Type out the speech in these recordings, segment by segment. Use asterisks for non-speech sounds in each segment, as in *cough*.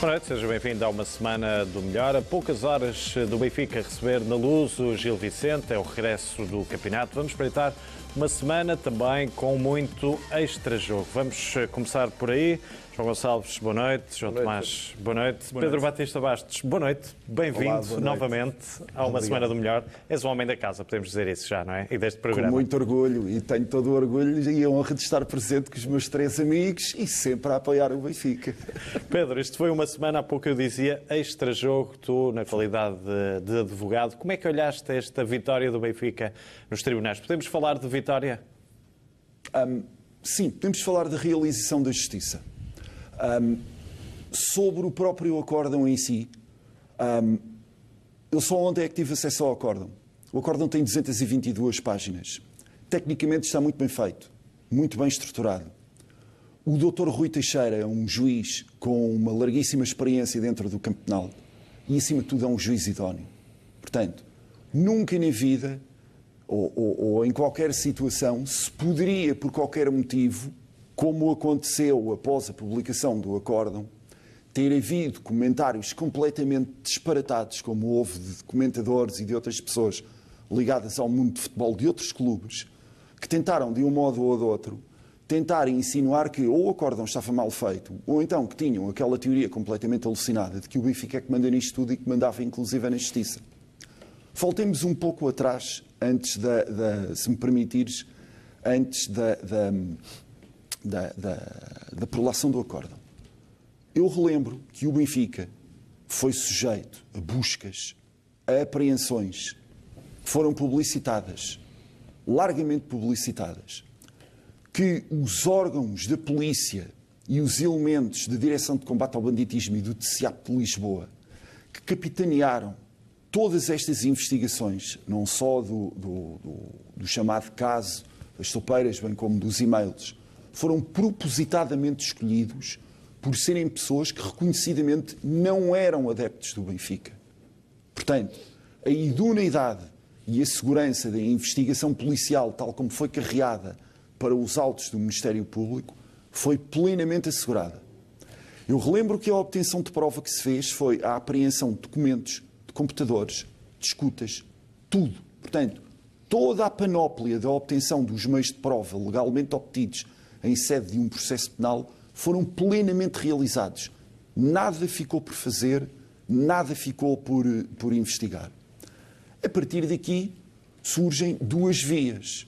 Boa seja bem-vindo a uma semana do melhor. A poucas horas do Benfica receber na luz o Gil Vicente, é o regresso do campeonato. Vamos espreitar uma semana também com muito extra-jogo. Vamos começar por aí. João Gonçalves, boa noite. João boa noite. Tomás, boa noite. Boa Pedro noite. Batista Bastos, boa noite. Bem-vindo novamente a uma Obrigado. Semana do Melhor. És o homem da casa, podemos dizer isso já, não é? E deste programa. Com muito orgulho, e tenho todo o orgulho e a honra de estar presente com os meus três amigos e sempre a apoiar o Benfica. *laughs* Pedro, isto foi uma semana, há pouco eu dizia, extra-jogo. Tu, na qualidade de, de advogado, como é que olhaste esta vitória do Benfica nos tribunais? Podemos falar de vitória? Um, sim, podemos falar de realização da justiça. Um, sobre o próprio acórdão em si, um, eu só ontem é que tive acesso ao acórdão. O acórdão tem 222 páginas. Tecnicamente está muito bem feito, muito bem estruturado. O Dr. Rui Teixeira é um juiz com uma larguíssima experiência dentro do campo penal e, acima de tudo, é um juiz idóneo. Portanto, nunca na vida ou, ou, ou em qualquer situação se poderia, por qualquer motivo, como aconteceu após a publicação do acórdão, ter havido comentários completamente disparatados, como houve de comentadores e de outras pessoas ligadas ao mundo de futebol de outros clubes, que tentaram, de um modo ou de outro, tentar insinuar que ou o acórdão estava mal feito, ou então que tinham aquela teoria completamente alucinada de que o Benfica é que manda nisto tudo e que mandava inclusive na Justiça. Voltemos um pouco atrás, antes da, da se me permitires, antes da, da da, da, prolação do acórdão. Eu relembro que o Benfica foi sujeito a buscas, a apreensões, que foram publicitadas, largamente publicitadas, que os órgãos da polícia e os elementos da Direção de Combate ao Banditismo e do TCIAP de Lisboa, que capitanearam todas estas investigações, não só do, do, do, do chamado caso das topeiras, bem como dos e-mails, foram propositadamente escolhidos por serem pessoas que reconhecidamente não eram adeptos do Benfica. Portanto, a idoneidade e a segurança da investigação policial, tal como foi carreada para os autos do Ministério Público, foi plenamente assegurada. Eu relembro que a obtenção de prova que se fez foi a apreensão de documentos, computadores, de escutas, tudo. Portanto, toda a panóplia da obtenção dos meios de prova legalmente obtidos em sede de um processo penal foram plenamente realizados. Nada ficou por fazer, nada ficou por, por investigar. A partir daqui surgem duas vias,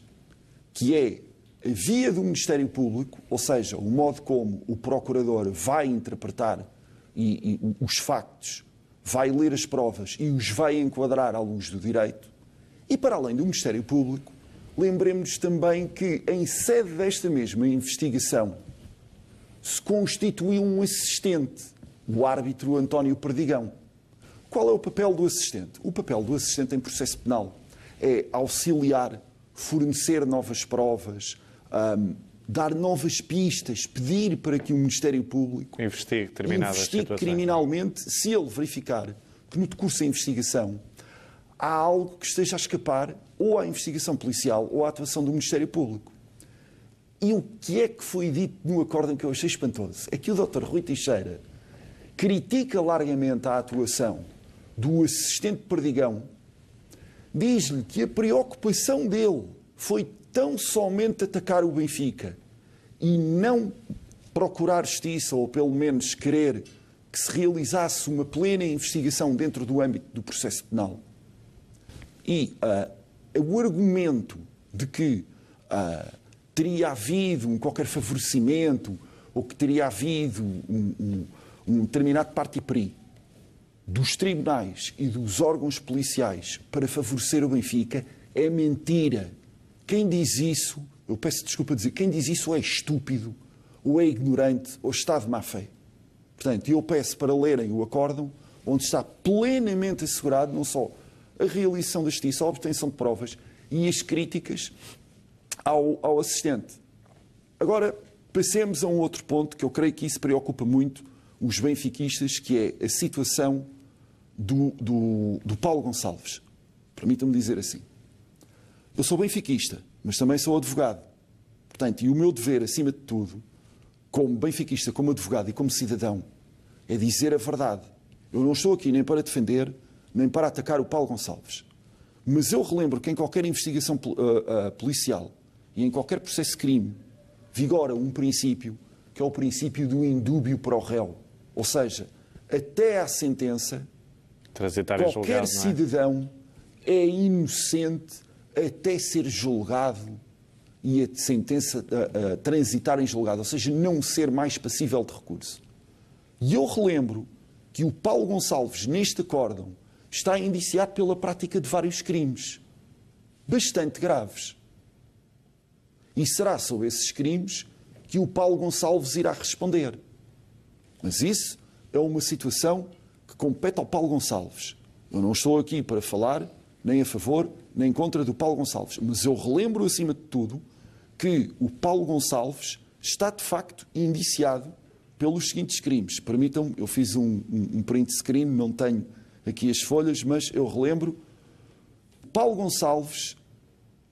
que é a via do Ministério Público, ou seja, o modo como o procurador vai interpretar e, e, os factos, vai ler as provas e os vai enquadrar à luz do direito, e para além do Ministério Público, Lembremos também que, em sede desta mesma investigação, se constituiu um assistente, o árbitro António Perdigão. Qual é o papel do assistente? O papel do assistente em processo penal é auxiliar, fornecer novas provas, um, dar novas pistas, pedir para que o Ministério Público investigue, investigue criminalmente, se ele verificar que no decurso da investigação há algo que esteja a escapar ou à investigação policial ou à atuação do Ministério Público. E o que é que foi dito no acórdão que eu achei espantoso? É que o Dr. Rui Teixeira critica largamente a atuação do assistente Perdigão, diz-lhe que a preocupação dele foi tão somente atacar o Benfica e não procurar justiça, ou pelo menos querer que se realizasse uma plena investigação dentro do âmbito do processo penal. E uh, o argumento de que uh, teria havido um qualquer favorecimento ou que teria havido um, um, um determinado parte PRI dos tribunais e dos órgãos policiais para favorecer o Benfica é mentira. Quem diz isso, eu peço desculpa dizer, quem diz isso é estúpido, ou é ignorante, ou está de má fé. Portanto, eu peço para lerem o acórdão, onde está plenamente assegurado não só a realização da justiça, a obtenção de provas e as críticas ao, ao assistente. Agora, passemos a um outro ponto que eu creio que isso preocupa muito os benfiquistas, que é a situação do, do, do Paulo Gonçalves. Permitam-me dizer assim. Eu sou benfiquista, mas também sou advogado. Portanto, e o meu dever, acima de tudo, como benfiquista, como advogado e como cidadão, é dizer a verdade. Eu não estou aqui nem para defender, nem para atacar o Paulo Gonçalves. Mas eu relembro que em qualquer investigação uh, uh, policial e em qualquer processo de crime vigora um princípio que é o princípio do indúbio para o réu. Ou seja, até à sentença, qualquer julgado, é? cidadão é? inocente até ser julgado e a sentença a, a, transitar em julgado, ou seja, não ser mais passível de recurso. E eu relembro que o Paulo Gonçalves, neste acórdão, está indiciado pela prática de vários crimes bastante graves. E será sobre esses crimes que o Paulo Gonçalves irá responder. Mas isso é uma situação que compete ao Paulo Gonçalves. Eu não estou aqui para falar nem a favor nem contra do Paulo Gonçalves, mas eu relembro, acima de tudo, que o Paulo Gonçalves está de facto indiciado pelos seguintes crimes. Permitam-me, eu fiz um, um, um print screen, não tenho aqui as folhas, mas eu relembro. Paulo Gonçalves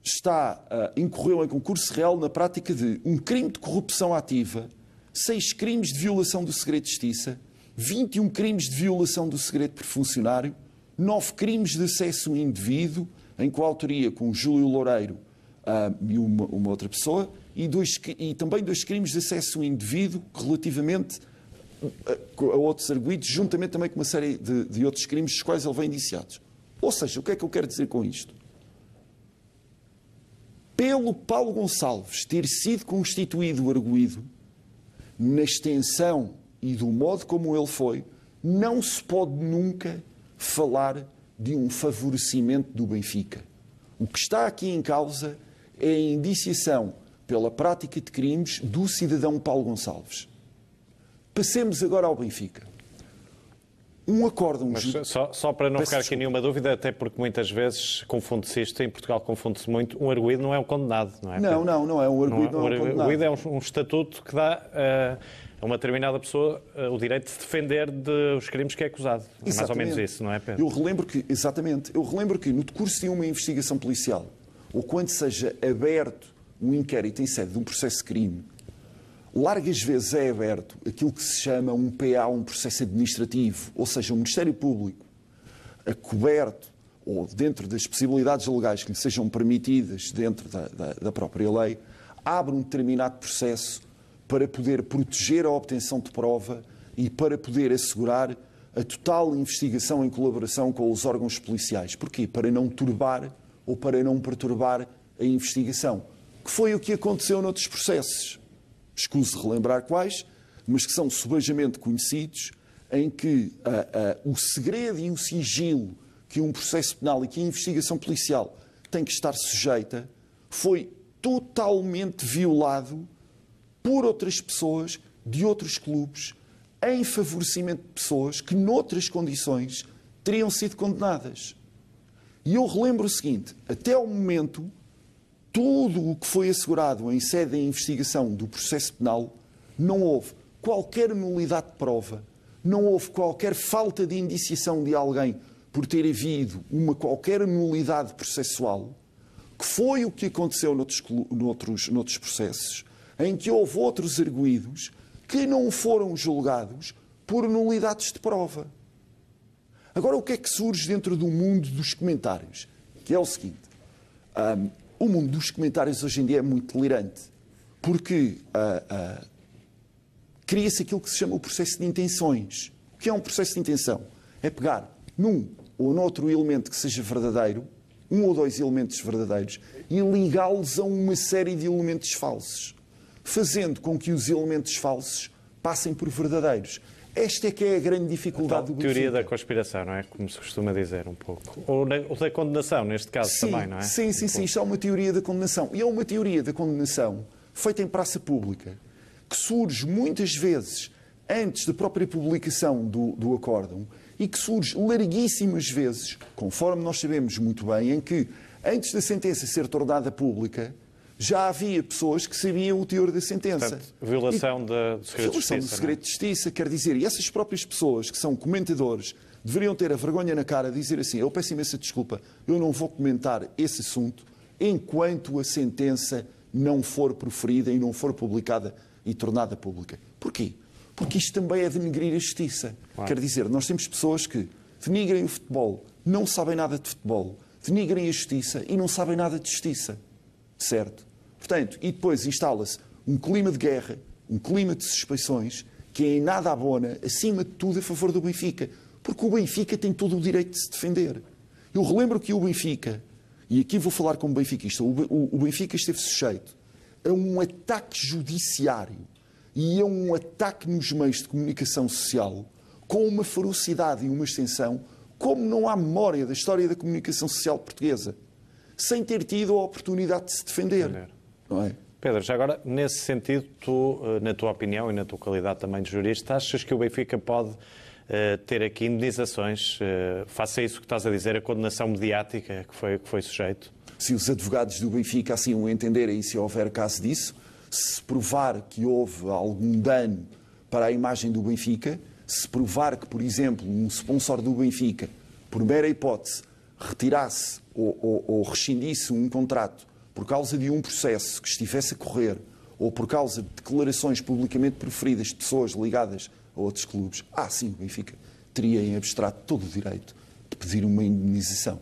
está, uh, incorreu em concurso real na prática de um crime de corrupção ativa, seis crimes de violação do segredo de justiça, 21 crimes de violação do segredo por funcionário, nove crimes de acesso indevido, em coautoria com Júlio Loureiro uh, e uma, uma, outra pessoa, e, dois, e também dois crimes de acesso indevido relativamente a outros arguídos, juntamente também com uma série de, de outros crimes dos quais ele vem indiciado. Ou seja, o que é que eu quero dizer com isto? Pelo Paulo Gonçalves ter sido constituído arguído, na extensão e do modo como ele foi, não se pode nunca falar de um favorecimento do Benfica. O que está aqui em causa é a indiciação pela prática de crimes do cidadão Paulo Gonçalves. Passemos agora ao Benfica. Um acordo... Um... Mas só, só para não Peço ficar aqui nenhuma dúvida, até porque muitas vezes confunde-se isto, em Portugal confunde-se muito, um arguído não é um condenado, não é? Não, não, não é um arguído, não, não é um, condenado. arguído é um, um estatuto que dá uh, a uma determinada pessoa uh, o direito de se defender dos de crimes que é acusado. É mais ou menos isso, não é, Pedro? Eu relembro que, exatamente, eu relembro que no decurso de uma investigação policial, ou quando seja aberto um inquérito em sede de um processo de crime, largas vezes é aberto aquilo que se chama um PA, um processo administrativo, ou seja, o Ministério Público, a coberto ou dentro das possibilidades legais que lhe sejam permitidas dentro da, da, da própria lei, abre um determinado processo para poder proteger a obtenção de prova e para poder assegurar a total investigação em colaboração com os órgãos policiais. Porquê? Para não turbar ou para não perturbar a investigação. Que foi o que aconteceu noutros processos escuso relembrar quais, mas que são subejamente conhecidos, em que uh, uh, o segredo e o sigilo que um processo penal e que a investigação policial tem que estar sujeita foi totalmente violado por outras pessoas de outros clubes em favorecimento de pessoas que, noutras condições, teriam sido condenadas. E eu relembro o seguinte: até ao momento, tudo o que foi assegurado em sede de investigação do processo penal, não houve qualquer nulidade de prova, não houve qualquer falta de indiciação de alguém por ter havido uma qualquer nulidade processual, que foi o que aconteceu noutros, noutros, noutros processos, em que houve outros arguídos que não foram julgados por nulidades de prova. Agora, o que é que surge dentro do mundo dos comentários? Que é o seguinte: um, o mundo dos comentários hoje em dia é muito delirante, porque uh, uh, cria-se aquilo que se chama o processo de intenções. O que é um processo de intenção? É pegar num ou noutro elemento que seja verdadeiro, um ou dois elementos verdadeiros, e ligá-los a uma série de elementos falsos, fazendo com que os elementos falsos passem por verdadeiros. Esta é que é a grande dificuldade então, do teoria da conspiração, não é? Como se costuma dizer um pouco. Ou, da condenação, neste caso sim, também, não é? Sim, sim, um sim. Isto é uma teoria da condenação. E é uma teoria da condenação feita em praça pública, que surge muitas vezes antes da própria publicação do, do acórdão e que surge larguíssimas vezes, conforme nós sabemos muito bem, em que, antes da sentença ser tornada pública, já havia pessoas que sabiam o teor da sentença. Portanto, violação e, do segredo de justiça. Violação do segredo é? de justiça, quer dizer, e essas próprias pessoas que são comentadores deveriam ter a vergonha na cara de dizer assim: eu peço imensa desculpa, eu não vou comentar esse assunto enquanto a sentença não for proferida e não for publicada e tornada pública. Porquê? Porque isto também é denegrir a justiça. Claro. Quer dizer, nós temos pessoas que denigrem o futebol, não sabem nada de futebol, denigrem a justiça e não sabem nada de justiça. Certo? Portanto, e depois instala-se um clima de guerra, um clima de suspeições, que é em nada abona, acima de tudo, a favor do Benfica. Porque o Benfica tem todo o direito de se defender. Eu relembro que o Benfica, e aqui vou falar como benfiquista, o Benfica esteve sujeito a um ataque judiciário e a um ataque nos meios de comunicação social com uma ferocidade e uma extensão como não há memória da história da comunicação social portuguesa, sem ter tido a oportunidade de se defender. Não é? Pedro, já agora, nesse sentido, tu, eh, na tua opinião e na tua qualidade também de jurista, achas que o Benfica pode uh, ter aqui indenizações, uh, face a isso que estás a dizer, a condenação mediática que foi, que foi sujeito? Se os advogados do Benfica assim o entenderem e se houver caso disso, se provar que houve algum dano para a imagem do Benfica, se provar que, por exemplo, um sponsor do Benfica, por mera hipótese, retirasse ou, ou, ou rescindisse um contrato por causa de um processo que estivesse a correr ou por causa de declarações publicamente preferidas de pessoas ligadas a outros clubes, ah, sim, o Benfica teria em abstrato todo o direito de pedir uma indenização.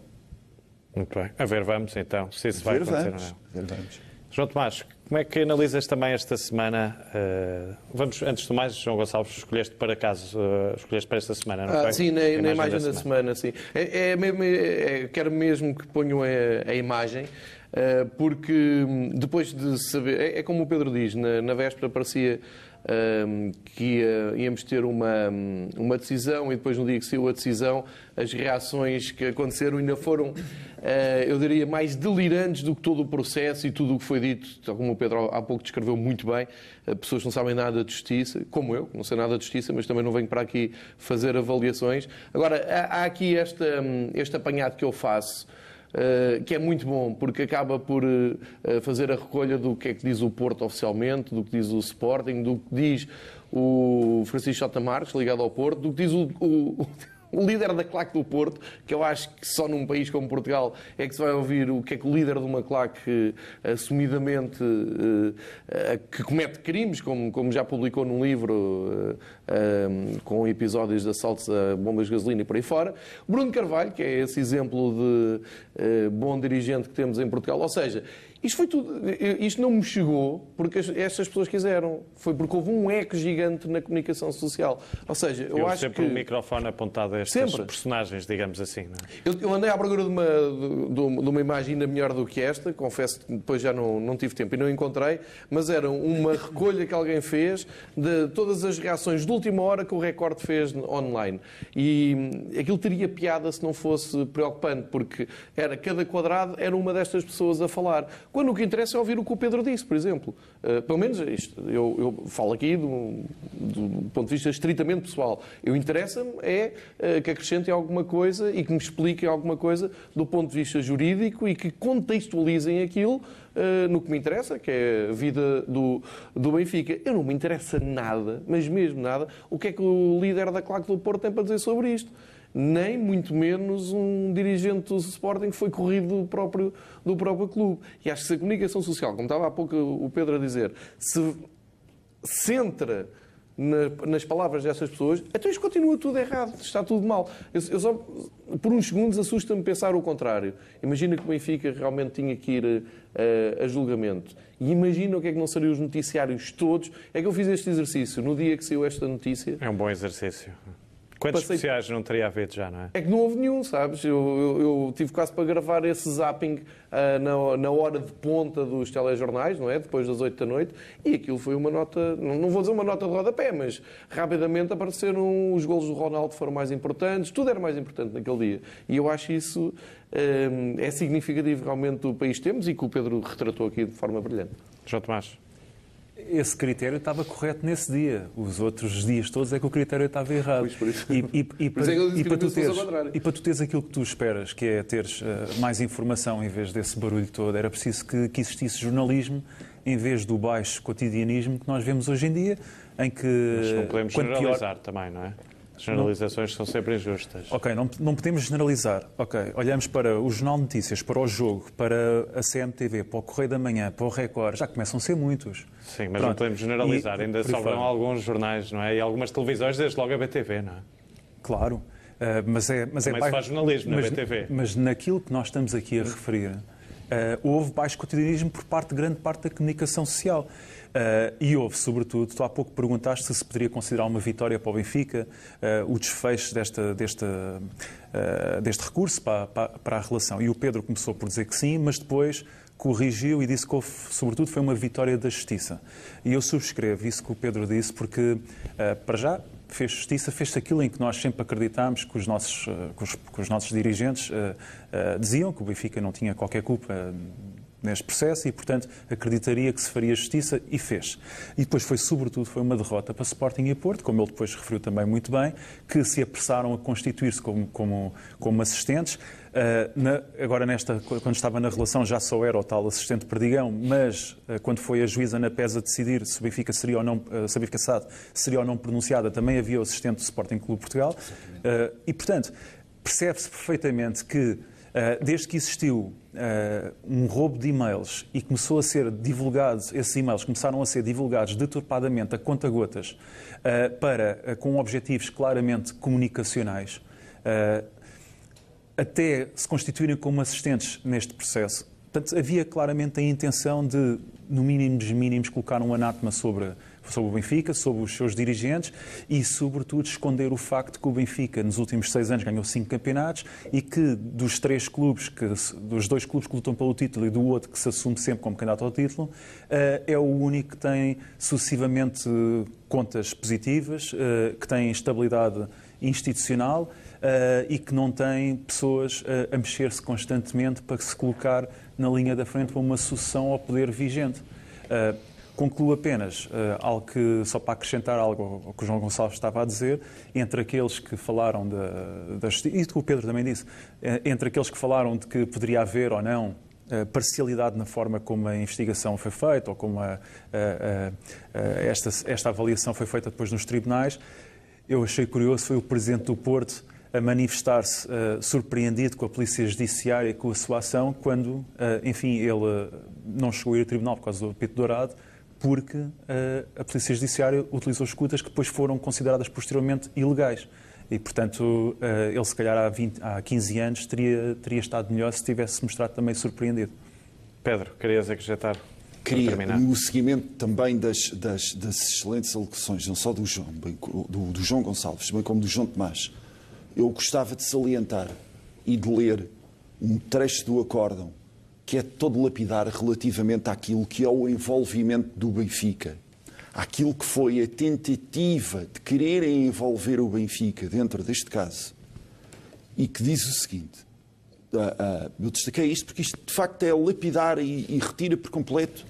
Muito bem. A ver, vamos então, se isso vai acontecer vamos, ou não. A ver, vamos. João Tomás, como é que analisas também esta semana? Uh, vamos, antes de mais, João Gonçalves, escolheste para caso, uh, escolheste para esta semana, não ah, foi? Sim, na, imagem, na imagem da, da semana. semana. sim. É, é mesmo, é, quero mesmo que ponham a, a imagem, porque hum, depois de saber, é, é, como o Pedro diz, na, na véspera parecia que íamos ter uma, uma decisão e depois no dia que saiu a decisão as reações que aconteceram ainda foram, ah, eu diria, mais delirantes do que todo o processo e tudo o que foi dito, tal como o Pedro há pouco descreveu muito bem, ah, pessoas que não sabem nada de justiça, como eu, não sei nada de justiça, mas também não venho para aqui fazer avaliações. Agora, há aqui esta, este apanhado que eu faço, que é muito bom, porque acaba por uh, fazer a recolha do que é que diz o Porto oficialmente, do que diz o Sporting, do que diz o Francisco J. Marques, ligado ao Porto, do que diz o, o o líder da claque do Porto, que eu acho que só num país como Portugal é que se vai ouvir o que é que o líder de uma claque assumidamente uh, que comete crimes, como, como já publicou num livro uh, com episódios de assaltos a bombas de gasolina e por aí fora. Bruno Carvalho, que é esse exemplo de bom dirigente que temos em Portugal. Ou seja, isto foi tudo. Isto não me chegou porque estas pessoas quiseram. Foi porque houve um eco gigante na comunicação social. Ou seja, eu, eu acho sempre que. o microfone apontado a estas sempre. personagens, digamos assim. É? eu, eu, andei à procura de uma, de, de, uma imagem ainda melhor do que esta. Confesso que depois já não, não tive tempo e não encontrei. Mas era uma recolha que alguém fez de todas as reações de última hora que o Record fez online. E aquilo teria piada se não fosse preocupante, porque era cada quadrado era uma destas pessoas a falar. Quando o que interessa é ouvir o que o Pedro disse, por exemplo. Uh, pelo menos isto, eu, eu falo aqui do, do, ponto de vista estritamente pessoal. Eu interessa-me é uh, que acrescentem alguma coisa e que me expliquem alguma coisa do ponto de vista jurídico e que contextualizem aquilo uh, no que me interessa, que é a vida do, do Benfica. Eu não me interessa nada, mas mesmo nada, o que é que o líder da Claque do Porto tem para dizer sobre isto nem muito menos um dirigente do Sporting que foi corrido do próprio, do próprio clube. E acho que se a comunicação social, como estava há pouco o Pedro a dizer, se centra na, nas palavras dessas pessoas, então isto continua tudo errado, está tudo mal. Eu, eu só, por uns segundos, assusta-me pensar o contrário. Imagina que o Benfica realmente tinha que ir uh, a julgamento. E imagina o que é que não seriam os noticiários todos. É que eu fiz este exercício no dia que saiu esta notícia. É um bom exercício. Quantos Passei... especiais não teria havido já, não é? É que não houve nenhum, sabes? Eu, eu, eu tive quase para gravar esse zapping uh, na, na, hora de ponta dos telejornais, não é? Depois das 8 da noite, e aquilo foi uma nota, não, não vou dizer uma nota de rodapé, mas rapidamente apareceram os golos do Ronaldo foram mais importantes, tudo era mais importante naquele dia. E eu acho isso um, ah, é significativo realmente do país que temos e que o Pedro retratou aqui de forma brilhante. João Tomás esse critério estava correto nesse dia. Os outros dias todos é que o critério estava errado. Pois, por isso. E, e, e, para, e, para tu teres, e para tu teres aquilo que tu esperas, que é teres uh, mais informação em vez desse barulho todo, era preciso que, que existisse jornalismo em vez do baixo cotidianismo que nós vemos hoje em dia, em que... Mas não podemos generalizar pior... também, não é? Generalizações não, são sempre injustas. Ok, não, não podemos generalizar. Ok, olhamos para o Jornal de Notícias, para o Jogo, para a CMTV, para o Correio da Manhã, para o Record, já começam a ser muitos. Sim, mas Pronto. não podemos generalizar. E, Ainda sobram alguns jornais, não é? E algumas televisões, desde logo a BTV, não é? Claro. Uh, mas é, mas Também é se faz jornalismo mas, na BTV. Mas naquilo que nós estamos aqui a referir, uh, houve baixo cotidianismo por parte de grande parte da comunicação social. Uh, e houve, sobretudo, tu há pouco perguntaste se se poderia considerar uma vitória para o Benfica uh, o desfecho desta, desta, uh, deste recurso para, para, para, a relação. E o Pedro começou por dizer que sim, mas depois corrigiu e disse que, houve, sobretudo, foi uma vitória da justiça. E eu subscrevo isso que o Pedro disse, porque, para já, fez justiça, fez aquilo em que nós sempre acreditámos que os nossos, que os, que os nossos dirigentes diziam que o Benfica não tinha qualquer culpa neste processo e, portanto, acreditaria que se faria justiça e fez. E depois foi, sobretudo, foi uma derrota para Sporting e Porto, como ele depois referiu também muito bem, que se apressaram a constituir-se como, como, como assistentes. Uh, na, agora, nesta, quando estava na relação, já só era o tal assistente perdigão, mas uh, quando foi a juíza na PES a decidir se o Benfica seria ou não, uh, se a Benfica SAD seria ou não pronunciada, também havia o assistente do Sporting Clube Portugal. e, portanto, percebe-se perfeitamente que desde que existiu uh, um roubo de e-mails e começou a ser divulgado, esses e-mails começaram a ser divulgados deturpadamente a conta-gotas uh, para, com objetivos claramente comunicacionais, até se constituírem como assistentes neste processo. Portanto, havia claramente a intenção de, no mínimo dos mínimos, colocar um anátema sobre sobre o Benfica, sobre os seus dirigentes e, sobretudo, esconder o facto que o Benfica, nos últimos seis anos, ganhou cinco campeonatos e que dos três clubes, que, dos dois clubes que lutam pelo título e do outro que se assume sempre como candidato ao título, eh, é o único que tem sucessivamente contas positivas, eh, que tem estabilidade institucional e que não tem pessoas a mexer-se constantemente para se colocar na linha da frente para uma sucessão ao poder vigente. Concluo apenas uh, algo que, só para acrescentar algo ao que o João Gonçalves estava a dizer, entre aqueles que falaram da, justiça, e o Pedro também disse, uh, entre aqueles que falaram de que poderia haver ou não uh, parcialidade na forma como a investigação foi feita ou como a, esta, esta avaliação foi feita depois nos tribunais, eu achei curioso foi o Presidente do Porto a manifestar-se uh, surpreendido com a Polícia Judiciária, com a sua ação, quando, uh, enfim, ele não chegou a ir ao tribunal por causa do Pito Dourado, porque uh, a Polícia Judiciária utilizou escutas que depois foram consideradas posteriormente ilegais. E, portanto, uh, ele, se calhar, há, 20, há 15 anos teria, teria estado melhor se tivesse mostrado também surpreendido. Pedro, querias acrescentar? Queria, no seguimento também das, das, das, excelentes alocuções, não só do João, bem, do, do João Gonçalves, bem como do João Tomás, eu gostava de salientar e de ler um trecho do acórdão que é todo lapidar relativamente àquilo que é o envolvimento do Benfica, àquilo que foi a tentativa de quererem envolver o Benfica dentro deste caso, e que diz o seguinte: uh, uh, eu destaquei isto porque isto de facto é lapidar e, e retira por completo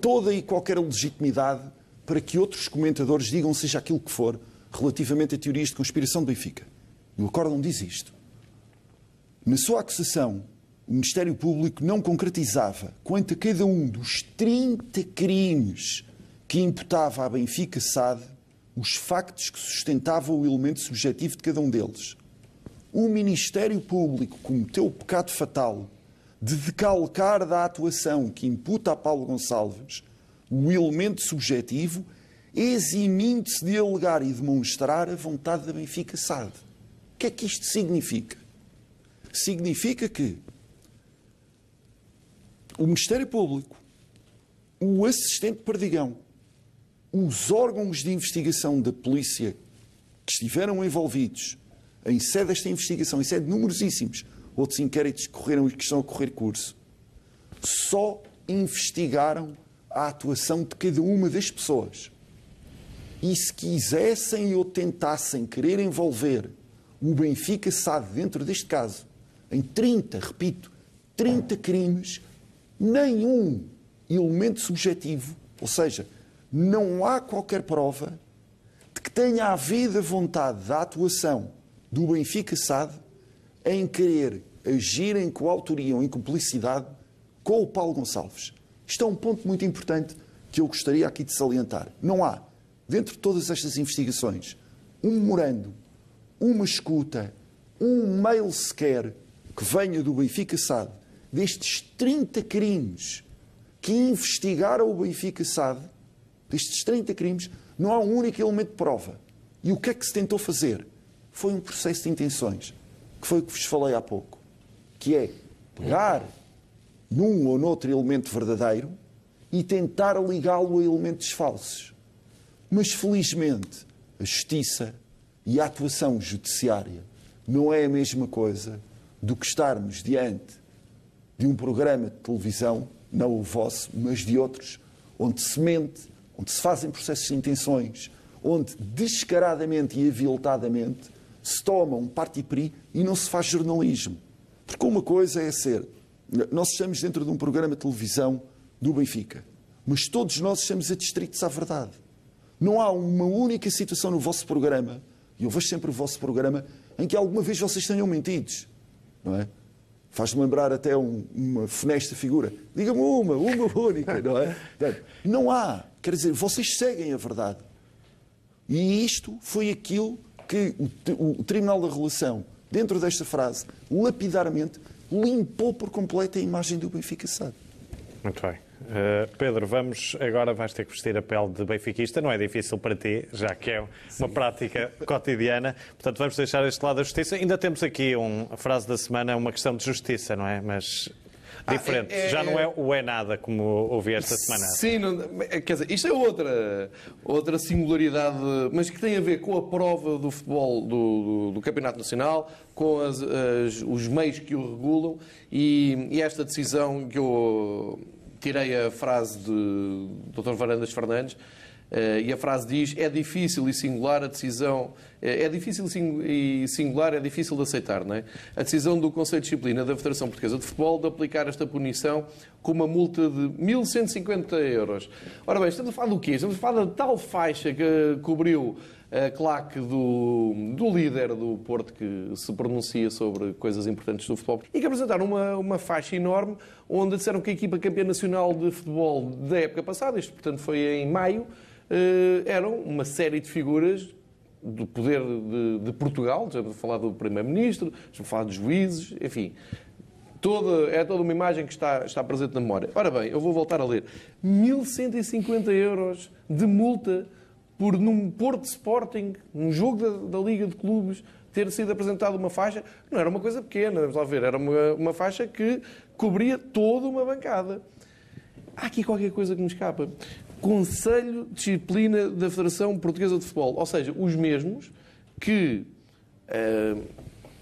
toda e qualquer legitimidade para que outros comentadores digam seja aquilo que for relativamente a teorias de conspiração do Benfica. E o acórdão diz isto. Na sua acusação, o Ministério Público não concretizava quanto a cada um dos 30 crimes que imputava à Benfica SAD os factos que sustentavam o elemento subjetivo de cada um deles. O Ministério Público cometeu o pecado fatal de decalcar da atuação que imputa a Paulo Gonçalves o elemento subjetivo, eximindo-se de alegar e demonstrar a vontade da Benfica SAD. O que é que isto significa? Significa que o Ministério Público, o assistente Perdigão, os órgãos de investigação da polícia que estiveram envolvidos em sede desta investigação, em sede de numerosíssimos outros inquéritos que, correram, que estão a correr curso, só investigaram a atuação de cada uma das pessoas. E se quisessem ou tentassem querer envolver o Benfica SAD dentro deste caso, em 30, repito, 30 crimes, nenhum elemento subjetivo, ou seja, não há qualquer prova de que tenha havido a vontade da atuação do Benfica SAD em querer agir em coautoria ou em cumplicidade com o Paulo Gonçalves. Isto é um ponto muito importante que eu gostaria aqui de salientar. Não há, dentro de todas estas investigações, um memorando uma escuta, um mail sequer que venha do Benfica SAD destes 30 crimes que investigaram o Benfica SAD, destes 30 crimes, não há um único elemento de prova. E o que é que se tentou fazer? Foi um processo de intenções, que foi o que vos falei há pouco, que é pegar num ou noutro elemento verdadeiro e tentar ligá-lo a elementos falsos. Mas, felizmente, a justiça e a atuação judiciária não é a mesma coisa do que estarmos diante de um programa de televisão, não o vosso, mas de outros, onde se mente, onde se fazem processos de intenções, onde descaradamente e aviltadamente se toma um parti-pri e não se faz jornalismo. Porque uma coisa é ser, nós estamos dentro de um programa de televisão do Benfica, mas todos nós estamos adstritos à verdade. Não há uma única situação no vosso programa, e eu vejo sempre o vosso programa, em que alguma vez vocês tenham mentidos. Não é? Faz-me lembrar até um, uma funesta figura. Diga-me uma, uma *laughs* única, não é? Não há. Quer dizer, vocês seguem a verdade. E isto foi aquilo que o, o Tribunal da Relação, dentro desta frase, lapidarmente, limpou por completo a imagem do Benfica SAD. Muito bem. Uh, Pedro, vamos agora vais ter que vestir a pele de benfiquista. Não é difícil para ti, já que é uma Sim. prática *laughs* cotidiana. Portanto, vamos deixar este lado da justiça. Ainda temos aqui um, a frase da semana, uma questão de justiça, não é? Mas ah, diferente. Ah, é, é, Já não é o é nada como ouvi esta semana. Sim, não, quer dizer, isto é outra, outra singularidade, mas que tem a ver com a prova do futebol do, do, do Campeonato Nacional, com as, as, os meios que o regulam e, e esta decisão que eu tirei a frase de Dr. Varandas Fernandes, Uh, e a frase diz: é difícil e singular a decisão, é, é difícil e singular, é difícil de aceitar, não é? A decisão do Conselho de Disciplina da Federação Portuguesa de Futebol de aplicar esta punição com uma multa de 1.150 euros. Ora bem, estamos a falar do quê? Estamos a falar da tal faixa que cobriu a claque do, do líder do Porto que se pronuncia sobre coisas importantes do futebol e que apresentaram uma, uma faixa enorme onde disseram que a equipa campeã nacional de futebol da época passada, isto portanto foi em maio, eh, eram uma série de figuras do poder de, de Portugal, estamos a falar do Primeiro-Ministro, estamos a falar dos juízes, enfim. Toda, é toda uma imagem que está, está presente na memória. Ora bem, eu vou voltar a ler. 1.150 euros de multa por num Porto Sporting, num jogo da, da, Liga de Clubes, ter sido apresentada uma faixa, não era uma coisa pequena, vamos lá ver, era uma, uma faixa que cobria toda uma bancada. Há aqui qualquer coisa que me escapa. Conselho de Disciplina da Federação Portuguesa de Futebol. Ou seja, os mesmos que uh,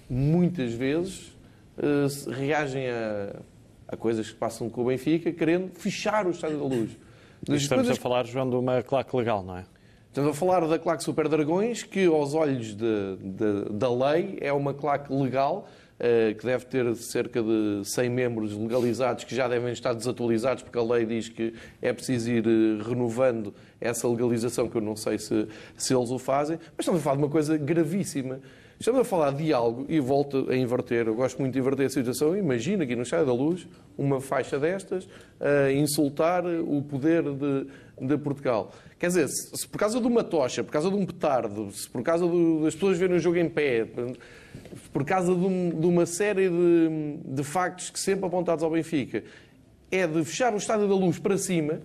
muitas vezes uh, reagem a, a, coisas que passam com o Benfica querendo fechar o Estádio da Luz. Estamos a falar, João, de uma claque legal, não é? Estamos a falar da claque Super Dragões, que aos olhos de, de, da lei é uma claque legal, uh, que deve ter cerca de 100 membros legalizados, que já devem estar desatualizados, porque a lei diz que é preciso ir uh, renovando essa legalização, que eu não sei se, se eles o fazem. Mas estamos a falar de uma coisa gravíssima. Estamos a falar de algo, e volto a inverter, eu gosto muito de inverter a situação. Imagina aqui no Chá da Luz uma faixa destas a insultar o poder de, de Portugal. Quer dizer, se por causa de uma tocha, por causa de um petardo, se por causa das pessoas verem o jogo em pé, por causa de, um, de uma série de, de, factos que sempre apontados ao Benfica, é de fechar o Estádio da Luz para cima,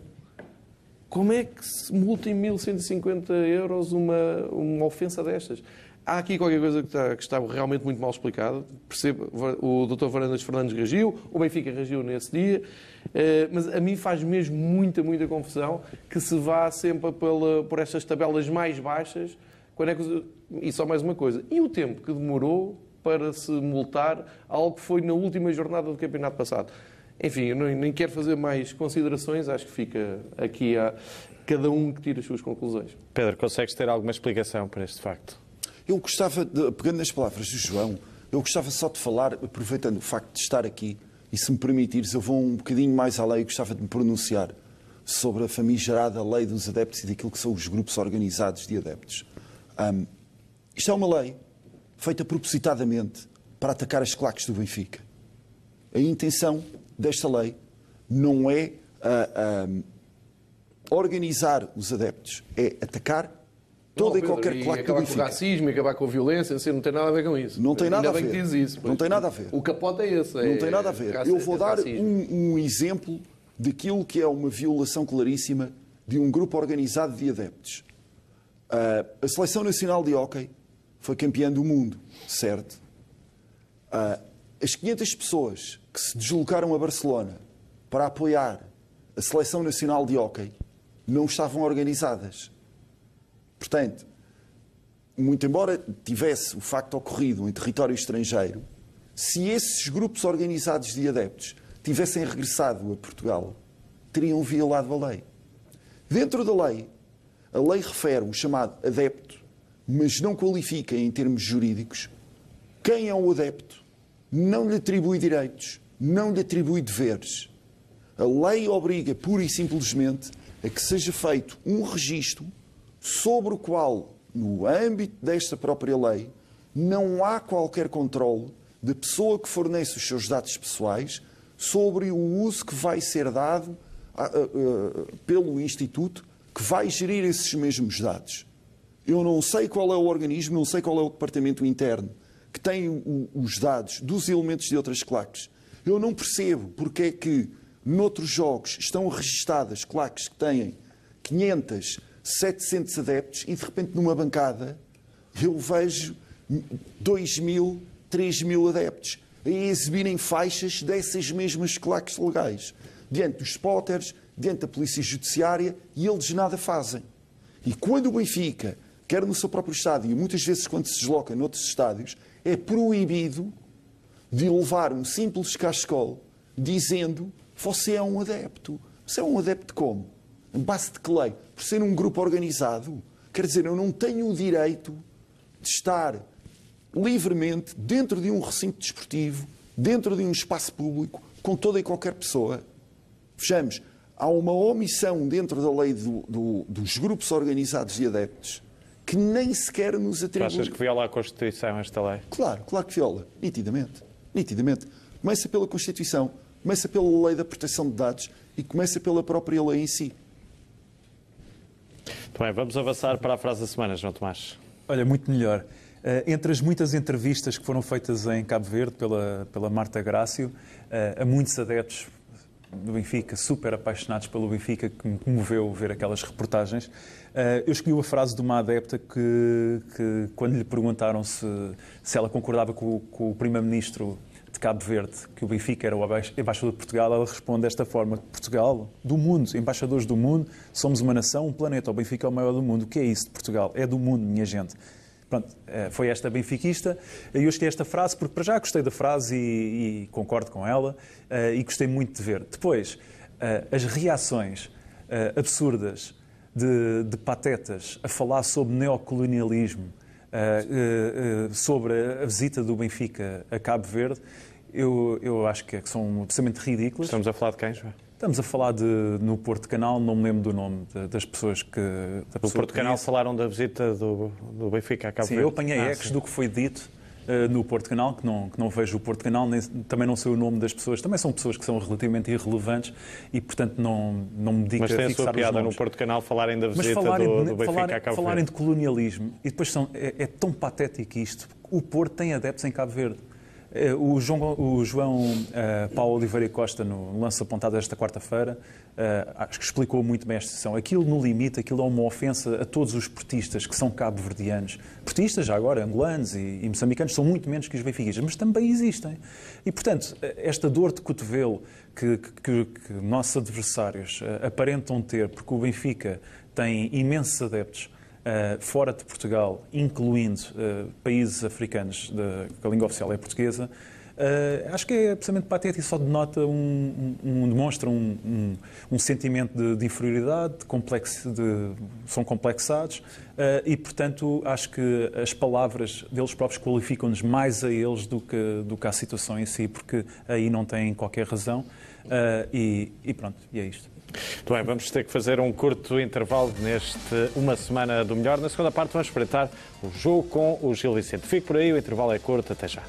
como é que se multa em 1.150 euros uma, uma ofensa destas? Há aqui qualquer coisa que está, que está, realmente muito mal explicada. Percebo, o Dr. Varandas Fernandes reagiu, o Benfica reagiu nesse dia. Eh, mas a mim faz mesmo muita, muita confusão que se vá sempre pela, por estas tabelas mais baixas. Quando é que, e só mais uma coisa. E o tempo que demorou para se multar algo que foi na última jornada do campeonato passado? Enfim, eu nem quero fazer mais considerações, acho que fica aqui a cada um que tira as suas conclusões. Pedro, consegues ter alguma explicação para este facto? Eu gostava, de, pegando nas palavras do João, eu gostava só de falar, aproveitando o facto de estar aqui, e se me permitires, eu vou um bocadinho mais além e gostava de me pronunciar sobre a famigerada lei dos adeptos e daquilo que são os grupos organizados de adeptos. Um, isto é uma lei feita propositadamente para atacar as claques do Benfica. A intenção desta lei não é uh, uh, organizar os adeptos, é atacar toda oh, e qualquer e claque acabar com o racismo e acabar com a violência, assim, não tem nada a ver com isso. Não tem nada Ainda a ver. Que diz isso, não tem nada a ver. O capote é esse. Não é, tem nada a ver. Eu vou dar um, um exemplo daquilo que é uma violação claríssima de um grupo organizado de adeptos. Uh, a Seleção Nacional de Hockey foi campeã do mundo, certo? Uh, as 500 pessoas que se deslocaram a Barcelona para apoiar a Seleção Nacional de Hockey não estavam organizadas. Portanto, muito embora tivesse o facto ocorrido em território estrangeiro, se esses grupos organizados de adeptos tivessem regressado a Portugal, teriam violado a lei. Dentro da lei, a lei refere o chamado adepto, mas não qualifica em termos jurídicos quem é o adepto, não lhe atribui direitos, não lhe atribui deveres. A lei obriga pura e simplesmente a que seja feito um registro sobre o qual, no âmbito desta própria lei, não há qualquer controle da pessoa que fornece os seus dados pessoais sobre o uso que vai ser dado pelo Instituto que vai gerir esses mesmos dados. Eu não sei qual é o organismo, não sei qual é o departamento interno que tem os dados dos elementos de outras claques. Eu não percebo porque é que noutros jogos estão registadas claques que têm 500, 700 adeptos e de repente numa bancada eu vejo 2 mil, 3 mil adeptos a exibirem faixas dessas mesmas claques legais diante dos spotters, diante da polícia judiciária e eles nada fazem. E quando o Benfica, quer no seu próprio estádio e muitas vezes quando se desloca noutros estádios, é proibido de levar um simples cascol dizendo você é um adepto. Você é um adepto como? Em base de que lei? Por ser um grupo organizado? Quer dizer, eu não tenho o direito de estar livremente dentro de um recinto desportivo, dentro de um espaço público, com toda e qualquer pessoa. Vejamos, há uma omissão dentro da lei do, do, dos grupos organizados de adeptos que nem sequer nos atribui. achas que viola a Constituição esta lei? Claro, claro que viola. Nitidamente. Nitidamente. Começa pela Constituição, começa pela lei da proteção de dados e começa pela própria lei em si. Bem, vamos avançar para a frase da semana, João Tomás. Olha, muito melhor. Uh, entre as muitas entrevistas que foram feitas em Cabo Verde pela, pela Marta Grácio, a muitos adeptos do Benfica, super apaixonados pelo Benfica, que me comoveu ver aquelas reportagens. Eh, eu escolhi a frase de uma adepta que, que quando lhe perguntaram se, se ela concordava com, com o primeiro-ministro de Cabo Verde, que o Benfica era o embaixador de Portugal, ela responde desta forma: Portugal, do mundo, embaixadores do mundo, somos uma nação, um planeta. O Benfica é o maior do mundo. O que é isso de Portugal? É do mundo, minha gente. Pronto, eh, foi esta benfiquista. E eu escolhi esta frase porque, para já, gostei da frase e, e concordo com ela uh, e gostei muito de ver. Depois, uh, as reações absurdas de, de, patetas a falar sobre neocolonialismo, sobre a visita do Benfica a Cabo Verde, eu, eu acho que são absolutamente ridículas. Estamos a falar de quem, João? Estamos a falar de, no Porto Canal, não me lembro do nome de, das pessoas que. No Porto Canal falaram da visita do, do Benfica a Cabo Sim, Verde. eu apanhei ah, ex do que foi dito uh, no Porto Canal, que não, que não vejo o Porto Canal, nem, também não sei o nome das pessoas, também são pessoas que são relativamente irrelevantes e, portanto, não, não me dedico Mas Mas tem a sua piada no Porto Canal falarem da visita falarem do, do, Benfica falarem, a Cabo falarem Verde. de colonialismo e depois são, é, é tão patético isto. O Porto tem adeptos em Cabo Verde. Eh, o João, o João uh, Paulo Oliveira Costa, no lance apontado esta quarta-feira, uh, acho que explicou muito bem esta sessão. Aquilo, no limite, aquilo é uma ofensa a todos os portistas que são cabo-verdianos. Portistas, já agora, angolanos e, e moçambicanos, são muito menos que os benfiquistas, mas também existem. E, portanto, esta dor de cotovelo que, que, que nossos adversários uh, aparentam ter, porque o Benfica tem imensos adeptos Uh, fora de Portugal, incluindo uh, países africanos, de, que a língua oficial é portuguesa, uh, acho que é absolutamente patético e só denota um, um, um demonstra um, um, sentimento de, de inferioridade, de complexo, de, são complexados e, portanto, acho que as palavras deles próprios qualificam-nos mais a eles do que, do que à situação em si, porque aí não têm qualquer razão e, e pronto, e é isto. Muito bem, vamos ter que fazer um curto intervalo neste Uma Semana do Melhor. Na segunda parte vamos espreitar o jogo com o Gil Vicente. Fique por aí, o intervalo é curto, até já.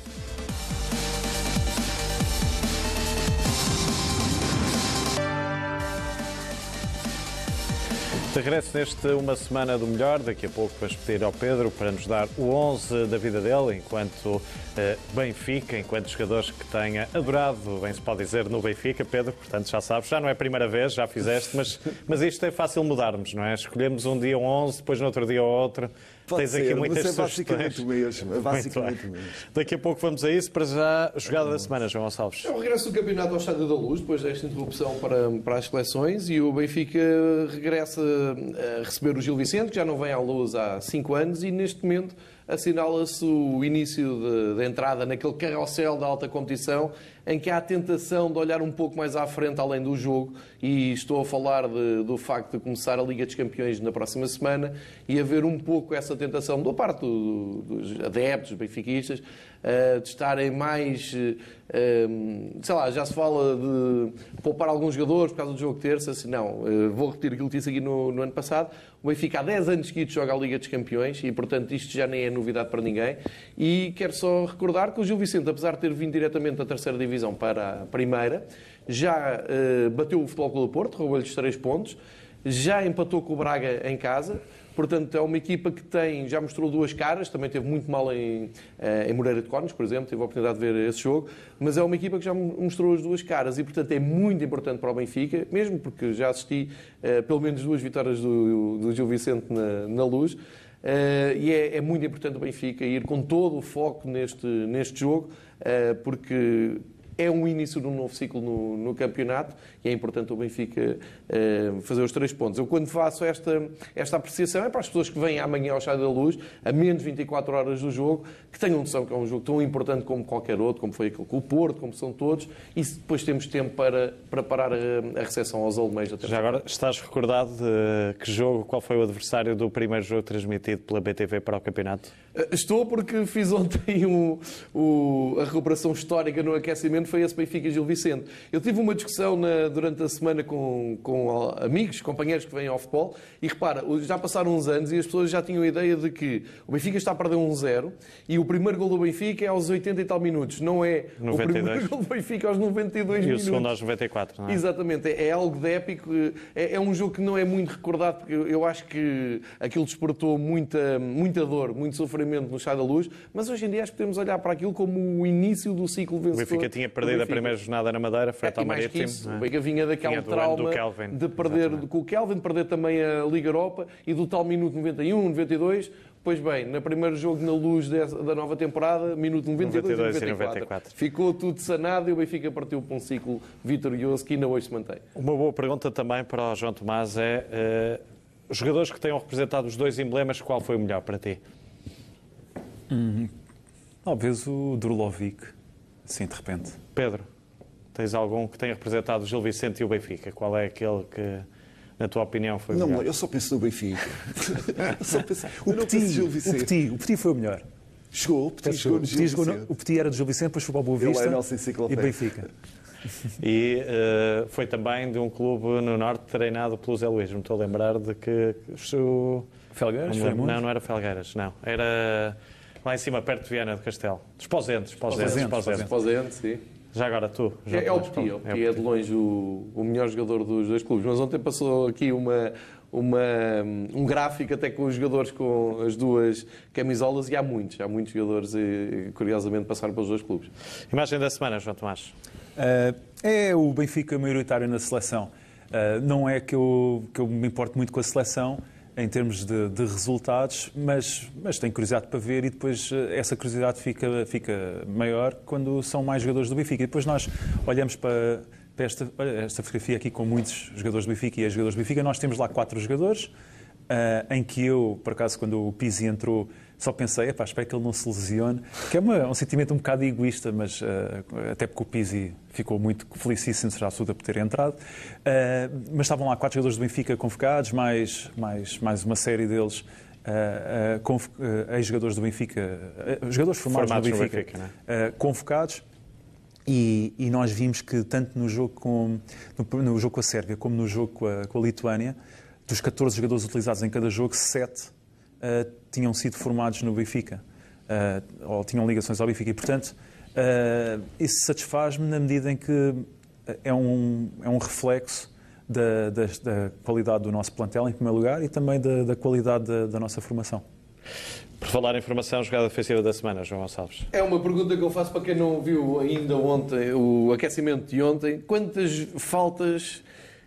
De regresso neste Uma Semana do Melhor, daqui a pouco vais pedir ao Pedro para nos dar o 11 da vida dele, enquanto eh, Benfica, enquanto jogadores que tenha adorado, bem se pode dizer, no Benfica. Pedro, portanto, já sabes, já não é a primeira vez, já fizeste, mas, mas isto é fácil mudarmos, não é? Escolhemos um dia um 11, depois no outro dia outro. Pode Tens ser, aqui muitas mas é basicamente o mesmo. É basicamente mesmo. Daqui a pouco vamos a isso. Para já, jogada da semana, João Gonçalves. É o regresso do campeonato ao Estádio da Luz, depois desta interrupção para, para as seleções, e o Benfica regressa a receber o Gil Vicente, que já não vem à luz há 5 anos, e neste momento assinala-se o início da entrada naquele carrossel da alta competição em que há a tentação de olhar um pouco mais à frente além do jogo e estou a falar de, do facto de começar a Liga dos Campeões na próxima semana e haver um pouco essa tentação da parte do, dos adeptos, benfiquistas, uh, de estarem mais, uh, sei lá, já se fala de poupar alguns jogadores por causa do jogo terça, se não, vou repetir aquilo que disse aqui no, no ano passado, o Benfica há 10 anos seguidos joga a Liga dos Campeões e, portanto, isto já nem é novidade para ninguém. E quero só recordar que o Gil Vicente, apesar de ter vindo diretamente da terceira divisão para a primeira, já uh, bateu o Futebol Clube do Porto, roubou-lhes 3 pontos, já empatou com o Braga em casa, Portanto, é uma equipa que tem, já mostrou duas caras, também teve muito mal em, eh, em Moreira de Cónigos, por exemplo, tive a oportunidade de ver esse jogo, mas é uma equipa que já mostrou as duas caras e, portanto, é muito importante para o Benfica, mesmo porque já assisti uh, pelo menos duas vitórias do, do Gil Vicente na, na luz. Uh, e é, é, muito importante o Benfica ir com todo o foco neste, neste jogo, uh, porque é um início de um novo ciclo no, no campeonato e é importante o Benfica uh, fazer os três pontos. Eu, quando faço esta, esta apreciação, é para as pessoas que vêm amanhã ao Estádio da Luz, a menos 24 horas do jogo, que tenham noção que é um jogo tão importante como qualquer outro, como foi aquele com o Porto, como são todos, e depois temos tempo para preparar a, a recepção aos alemães Já agora, estás recordado de que jogo, qual foi o adversário do primeiro jogo transmitido pela BTV para o campeonato? Eh, estou porque fiz ontem *laughs* a recuperação histórica no aquecimento, foi esse Benfica Gil Vicente. Eu tive uma discussão na, durante a semana com, com amigos, companheiros que vêm ao futebol, e repara, já passaram uns anos e as pessoas já tinham a ideia de que o Benfica está a perder um zero e o primeiro gol do Benfica é aos 80 e tal minutos, não é 92. o primeiro *laughs* gol do Benfica aos 92 e minutos. E o segundo aos 94, não é? Exatamente, é, é algo de épico, é, é, um jogo que não é muito recordado, porque eu, eu acho que aquilo despertou muita, muita dor, muito sofrimento no Chá da Luz, mas hoje em dia acho que podemos olhar para aquilo como o início do ciclo vencedor. O Benfica tinha perdido a primeira jornada na Madeira, frente é, ao Marítimo. É? O Benfica vinha daquele trauma de perder com o Kelvin, de perder também a Liga Europa e do tal minuto 91, 92, Pois bem, no primeiro jogo na luz da nova temporada, minuto 92, 92 e 94, 94, ficou tudo sanado e o Benfica partiu para um ciclo vitorioso que ainda hoje se mantém. Uma boa pergunta também para o João Tomás é, uh, jogadores que tenham representado os dois emblemas, qual foi o melhor para ti? Hum, talvez o Drulovic, assim de repente. Pedro, tens algum que tenha representado o Gil Vicente e o Benfica? Qual é aquele que na tua opinião, foi não, o melhor? eu só penso no Benfica. *laughs* só penso, o, Petit, o, Petit, o Petit foi o melhor. Chegou, o Petit chegou no Gil Vicente. O Petit era do Gil Vicente, depois foi para o Boa Vista é e Benfica. *laughs* e uh, foi também de um clube no Norte treinado pelo Zé Luís. Me estou a lembrar de que... O... Felgueiras? Não, não, não era Felgueiras, não. Era lá em cima, perto de Viana do Castelo. Posentes, Posentes, Posentes, sim. Já agora tu. É, é, o Petit, o Petit é, é de longe o, o melhor jogador dos dois clubes. Mas ontem passou aqui uma, uma, um gráfico até com os jogadores com as duas camisolas e há muitos, há muitos jogadores e curiosamente passaram pelos dois clubes. Imagem da semana, João Tomás. Uh, é o Benfica maioritário na seleção. Uh, não é que eu, que eu me importo muito com a seleção, em termos de, de, resultados, mas, mas tenho curiosidade para ver e depois eh, essa curiosidade fica, fica maior quando são mais jogadores do Benfica. E depois nós olhamos para, para esta, esta fotografia aqui com muitos jogadores do Benfica e as jogadores do Benfica. Nós temos lá quatro jogadores, uh, em que eu, por acaso, quando o Pizzi entrou, só pensei, epá, espero que ele não se lesione, que é uma, um sentimento um bocado egoísta, mas uh, até porque o Pizzi ficou muito felicíssimo, será absoluta por ter entrado. Uh, mas estavam lá quatro jogadores do Benfica convocados, mais, mais, mais uma série deles uh, uh, ex-jogadores do Benfica, jogadores formados, formados no Benfica, Benfica é? convocados. E, e, nós vimos que tanto no jogo com, no, no, jogo com a Sérvia como no jogo com a, com a Lituânia, dos 14 jogadores utilizados em cada jogo, 7 uh, tinham sido formados no Benfica, uh, ou tinham ligações ao Benfica. E, portanto, uh, isso satisfaz-me na medida em que é um, é um reflexo da, da, da, qualidade do nosso plantel, em primeiro lugar, e também da, da qualidade da, da nossa formação. Por falar em formação, jogada defensiva da semana, João Gonçalves. É uma pergunta que eu faço para quem não viu ainda ontem, o aquecimento de ontem. Quantas faltas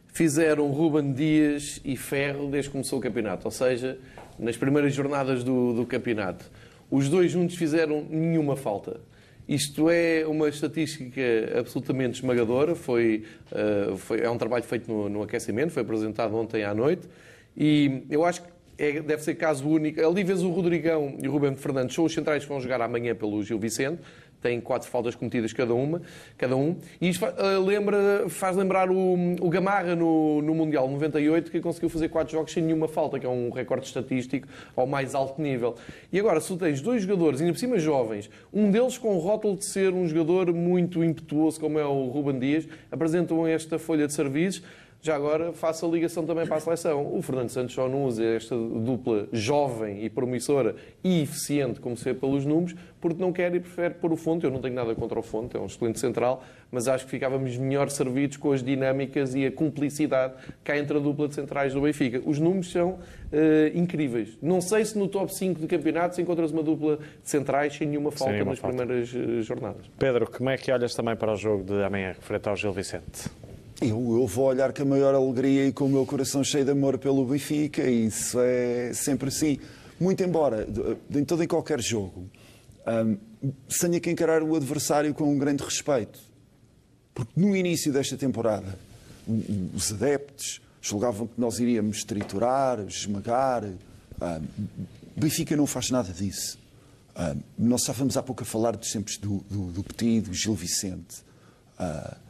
fizeram Ruben Dias e Ferro desde que começou o campeonato? Ou seja, nas primeiras jornadas do, do campeonato. Os dois juntos fizeram nenhuma falta. Isto é uma estatística absolutamente esmagadora. Foi, uh, foi é um trabalho feito no, no, aquecimento, foi apresentado ontem à noite. E eu acho que é, deve ser caso único. Ali vês o Rodrigão e o Rubem Fernandes são os centrais que vão jogar amanhã pelo Gil Vicente têm quatro faltas cometidas cada uma, cada um. E isto uh, lembra, faz lembrar o, o Gamarra no, no Mundial 98, que conseguiu fazer quatro jogos sem nenhuma falta, que é um recorde estatístico ao mais alto nível. E agora, se tu tens dois jogadores, ainda por cima jovens, um deles com o rótulo de ser um jogador muito impetuoso, como é o Ruben Dias, apresentam esta folha de serviços já agora faço a ligação também para a seleção. O Fernando Santos só não usa esta dupla jovem e promissora e eficiente, como se vê pelos números, porque não quer e prefere pôr o Fonte. Eu não tenho nada contra o Fonte, é um excelente central, mas acho que ficávamos melhor servidos com as dinâmicas e a cumplicidade que há entre a dupla de centrais do Benfica. Os números são uh, incríveis. Não sei se no top 5 do campeonato se encontras uma dupla de centrais sem nenhuma falta sem nas falta. primeiras uh, jornadas. Pedro, como é que olhas também para o jogo de amanhã, referente ao Gil Vicente? Eu, eu, vou olhar com a maior alegria e com o meu coração cheio de amor pelo Benfica, e isso é sempre assim. Muito embora, em todo e qualquer jogo, se tenha que encarar o adversário com um grande respeito. Porque no início desta temporada, os adeptos julgavam que nós iríamos triturar, esmagar. Um, Benfica não faz nada disso. Um, nós estávamos há pouco a falar dos tempos do, do, do Petit, do Gil Vicente. Uh,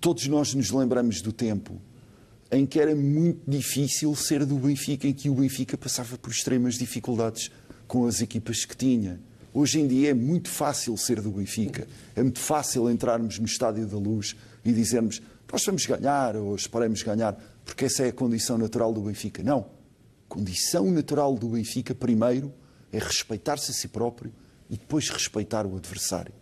Todos nós nos lembramos do tempo em que era muito difícil ser do Benfica, em que o Benfica passava por extremas dificuldades com as equipas que tinha. Hoje em dia é muito fácil ser do Benfica. É muito fácil entrarmos no Estádio da Luz e dizermos nós vamos ganhar ou esperemos ganhar, porque essa é a condição natural do Benfica. Não. Condição natural do Benfica, primeiro, é respeitar-se a si próprio e depois respeitar o adversário.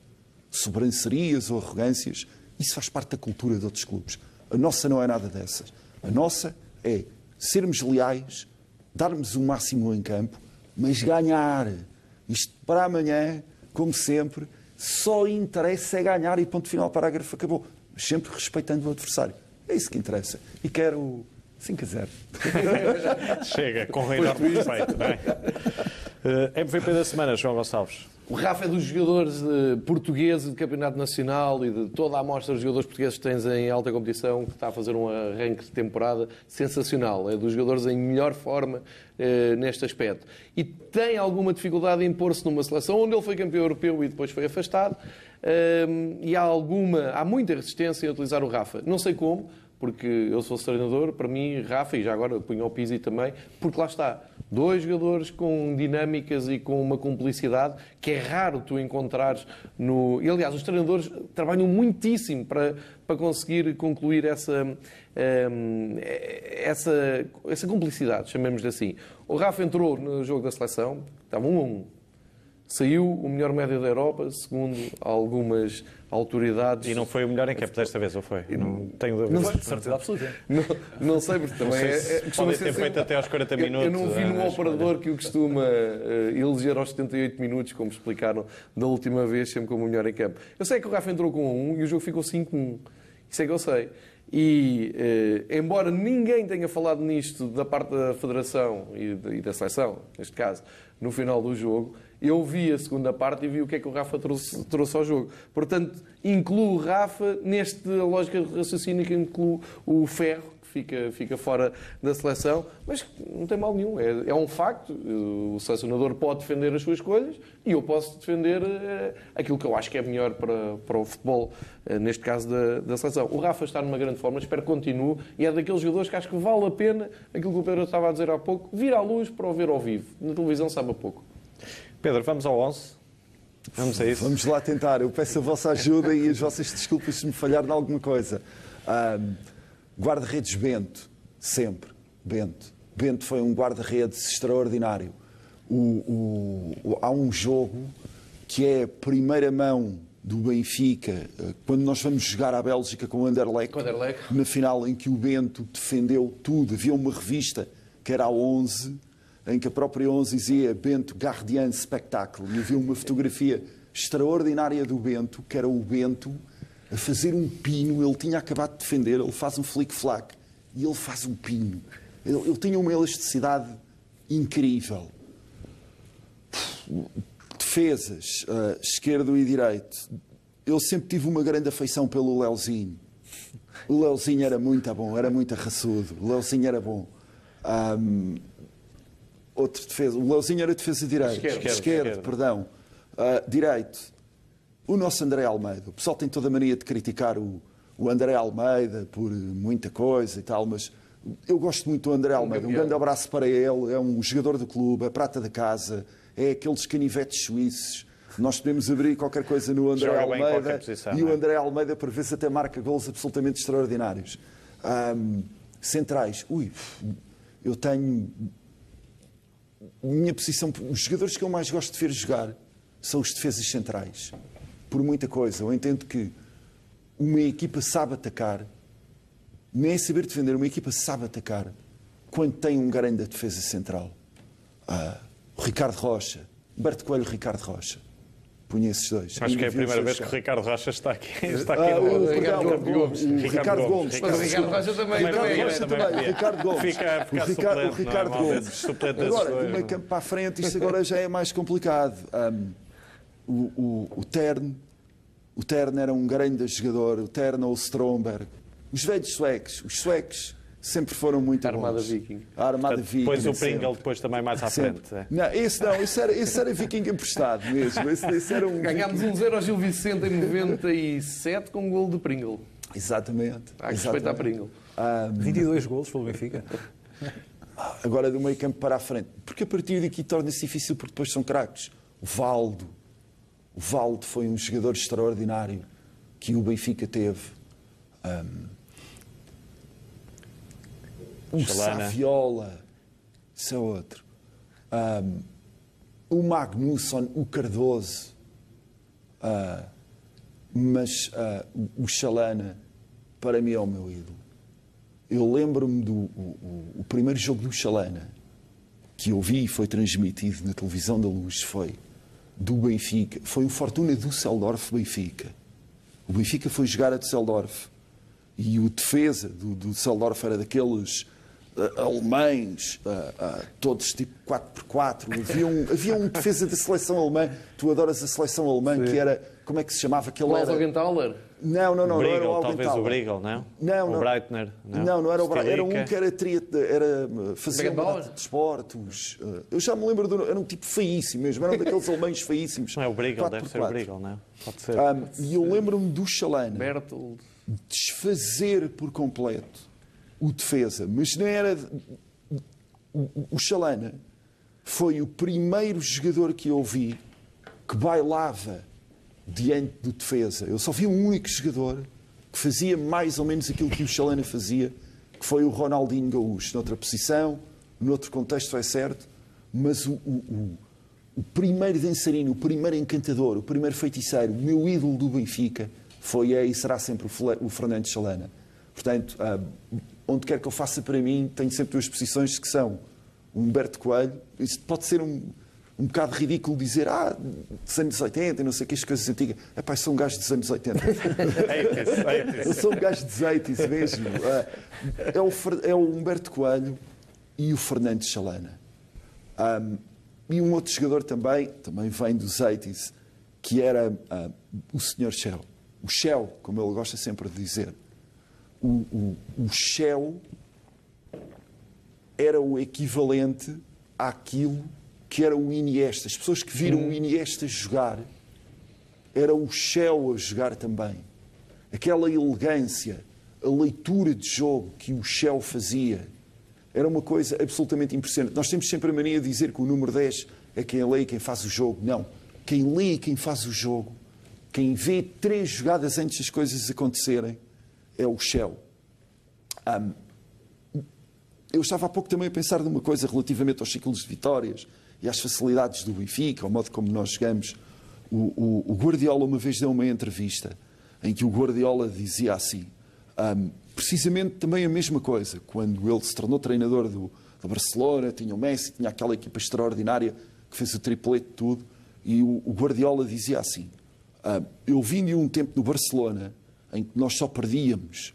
Sobrancerias ou arrogâncias isso faz parte da cultura de outros clubes. A nossa não é nada dessas. A nossa é sermos leais, darmos o máximo em campo, mas ganhar. Isto para amanhã, como sempre, só interessa é ganhar e ponto final, parágrafo acabou. Mas sempre respeitando o adversário. É isso que interessa. E quero 5 a 0. Chega, com enorme respeito, não é? Uh, *laughs* eh, MVP da semana, João Gonçalves. O Rafa é dos jogadores uh, portugueses de campeonato nacional e de toda a amostra de jogadores portugueses que tens em alta competição, que está a fazer um arranque de temporada sensacional. É dos jogadores em melhor forma uh, neste aspecto. E tem alguma dificuldade em pôr-se numa seleção onde ele foi campeão europeu e depois foi afastado. Uh, e há alguma, há muita resistência a utilizar o Rafa. Não sei como, porque eu sou treinador, para mim, Rafa, e já agora punho o Pizzi também, porque lá está, dois jogadores com dinâmicas e com uma cumplicidade que é raro tu encontrares no... E, aliás, os treinadores trabalham muitíssimo para, para conseguir concluir essa, ehm, essa, essa cumplicidade, chamemos-lhe assim. O Rafa entrou no jogo da seleção, estava um a um, Saiu o melhor médio da Europa, segundo algumas autoridades. E não foi o melhor em campo desta vez, ou foi? Não tenho dúvida. Não sei, de certeza absoluta. Não, não sei, porque também é, é, costuma ter sempre... feito até aos 40 minutos. Eu, eu não vi no operador que o costuma uh, eleger aos 78 minutos, como explicaram da última vez, sempre como o melhor em campo. Eu sei que o Rafa entrou com 1 e o jogo ficou 5-1. Isso é que eu sei. E, eh, embora ninguém tenha falado nisto da parte da Federação e, de, e da seleção, neste caso, no final do jogo, eu vi a segunda parte e vi o que é que o Rafa trouxe, trouxe ao jogo. Portanto, incluo o Rafa nesta lógica de raciocínio que incluo o Ferro, que fica, fica fora da seleção, mas não tem mal nenhum. É, é um facto. O selecionador pode defender as suas escolhas e eu posso defender uh, aquilo que eu acho que é melhor para, para o futebol, uh, neste caso da, da seleção. O Rafa está numa grande forma, espero que continue, e é daqueles jogadores que acho que vale a pena aquilo que o Pedro estava a dizer há pouco, vir à luz para o ver ao vivo. Na televisão sabe a pouco. Pedro, vamos ao 11? Vamos a isso? Vamos lá tentar. Eu peço a vossa ajuda e as vossas desculpas se me falhar de alguma coisa. Um, Guarda-redes Bento, sempre. Bento. Bento foi um guarda-redes extraordinário. O, o, o, há um jogo que é primeira mão do Benfica, uh, quando nós vamos jogar à Bélgica com o Anderlecht, com Anderlecht, na final em que o Bento defendeu tudo, havia uma revista que era a 11, em que a própria 11 dizia Bento Gardien Spectacle, e havia uma fotografia extraordinária do Bento, que era o Bento a fazer um pino, ele tinha acabado de defender, ele faz um flick-flack e ele faz um pino. Ele, ele tinha uma elasticidade incrível. Defesas, uh, esquerdo e direito. Eu sempre tive uma grande afeição pelo Leozinho. O Leozinho era muito bom, era muito arraçudo. O Leozinho era bom. Um, outro defesa. O Leozinho era defesa direito. Esquerdo, esquerdo, esquerdo. perdão. Uh, direito. O nosso André Almeida. O pessoal tem toda a mania de criticar o, o André Almeida por muita coisa e tal, mas eu gosto muito do André Almeida. Um grande abraço para ele. É um jogador do clube, é prata da casa, é aqueles canivetes suíços. Nós podemos abrir qualquer coisa no André Joga Almeida posição, e o é? André Almeida, por vezes, até marca gols absolutamente extraordinários. Um, centrais. Ui, eu tenho. Minha posição. Os jogadores que eu mais gosto de ver jogar são os defesas centrais. Por muita coisa. Eu entendo que uma equipa sabe atacar, nem é saber defender, uma equipa sabe atacar quando tem um grande defesa central. Ah, Ricardo Rocha, Berto Coelho Ricardo Rocha. Punha esses dois. Acho que é a primeira vez que o. Ricardo Rocha está aqui. Está aqui Ah, no Ricardo perdão, Gomes. o Ricardo Gomes. Mas o Ricardo Rocha também, Ricardo também Rocha também, o Ricardo Gomes. Fica- fica o Ricardo, suplente, o Ricardo não é? Gomes. Agora, dois, do meio não é? campo para a frente, isto agora já é mais complicado. Um, o, o, o Tern, o Tern era um grande jogador, o Tern ou o Stromberg. Os velhos suecos, os suecos sempre foram muito A Armada bons. Viking. A Armada Viking. Depois o sempre. Pringle, depois também mais à Sempre. frente. é. Não, esse não, esse era, esse era viking emprestado mesmo. Esse, esse era um *laughs* Ganhámos viking- 1-0 ao Gil Vicente em 97 com um gol de Pringle. Exatamente. Há que respeitar. Pringle. 22 golos pelo Benfica. *laughs* Agora do meio campo para a frente. Porque a partir daqui torna-se difícil porque depois são craques. O Valdo. O Valdo foi um jogador extraordinário que o Benfica teve. Um, o Chalana. Saviola. Isso é outro. Um, o Magnusson, o Cardoso. Ah, mas ah, o- Chalana, para mim, é o meu ídolo. Eu lembro-me do o, o- o primeiro jogo do Chalana que eu vi e foi transmitido na televisão da Luz foi do Benfica. Foi o Fortuna Düsseldorf Benfica. O Benfica foi jogar a Düsseldorf e o defesa do, do Düsseldorf era daqueles alemães, ah, ah, todos tipo 4x4. Havia um, *laughs* havia um defesa da seleção alemã, tu adoras a seleção alemã, que era, como é que se chamava? Aquele era... Augenthaler. Não, não, não, não era o talvez o Brigel, não? Não, o não. Breitner, não? Não, não era o Braga. Era um que era triate, era fazia um de esportes. Uh, Eu já me lembro, do, era um tipo feíssimo mesmo, era um daqueles *laughs* alemães feíssimos. Não é o Quatro deve ser o. Brigel, não? Pode ser. Um, e eu lembro-me do Chalana Bertold. desfazer por completo o defesa, mas não era. o- Chalana foi o primeiro jogador que eu vi que bailava diante do defesa. Eu só vi um único jogador que fazia mais ou menos aquilo que o Chalana fazia, que foi o Ronaldinho Gaúcho, noutra posição, noutro contexto é certo, mas o, o- o- o primeiro dançarino, o primeiro encantador, o primeiro feiticeiro, o meu ídolo do Benfica foi e será sempre o Fernando Chalana. Portanto, ah, onde quer que eu faça para mim, tenho sempre duas posições que são o Humberto Coelho. Isto pode ser um, um bocado ridículo dizer, ah, dos anos 80 e não sei o que, as coisas antigas. É pá, sou um gajo dos anos 80. *laughs* É isso, é isso. Eu sou um gajo dos 80 mesmo. Ah, É o, é o Humberto Coelho e o Fernando Chalana. Um, e um outro jogador também, também vem dos 80 que era ah, o Sr. Shell. O Shell, como ele gosta sempre de dizer. O, o, o Shell era o equivalente àquilo que era o Iniesta. As pessoas que viram o Iniesta jogar era o Shell a jogar também. Aquela elegância, a leitura de jogo que o Shell fazia, era uma coisa absolutamente impressionante. Nós temos sempre a mania de dizer que o número 10 é quem lê e quem faz o jogo. Não. Quem lê e quem faz o jogo, quem vê três jogadas antes das coisas acontecerem, é o Shell. Ahm, eu estava há pouco também a pensar numa coisa relativamente aos ciclos de vitórias e às facilidades do Benfica, ao modo como nós jogamos. O, o, o, Guardiola uma vez deu uma entrevista em que o Guardiola dizia assim, um, precisamente também a mesma coisa, quando ele se tornou treinador do, do Barcelona, tinha o Messi, tinha aquela equipa extraordinária que fez o triplete de tudo, e o, o Guardiola dizia assim, um, eu vim de um tempo no Barcelona em que nós só perdíamos,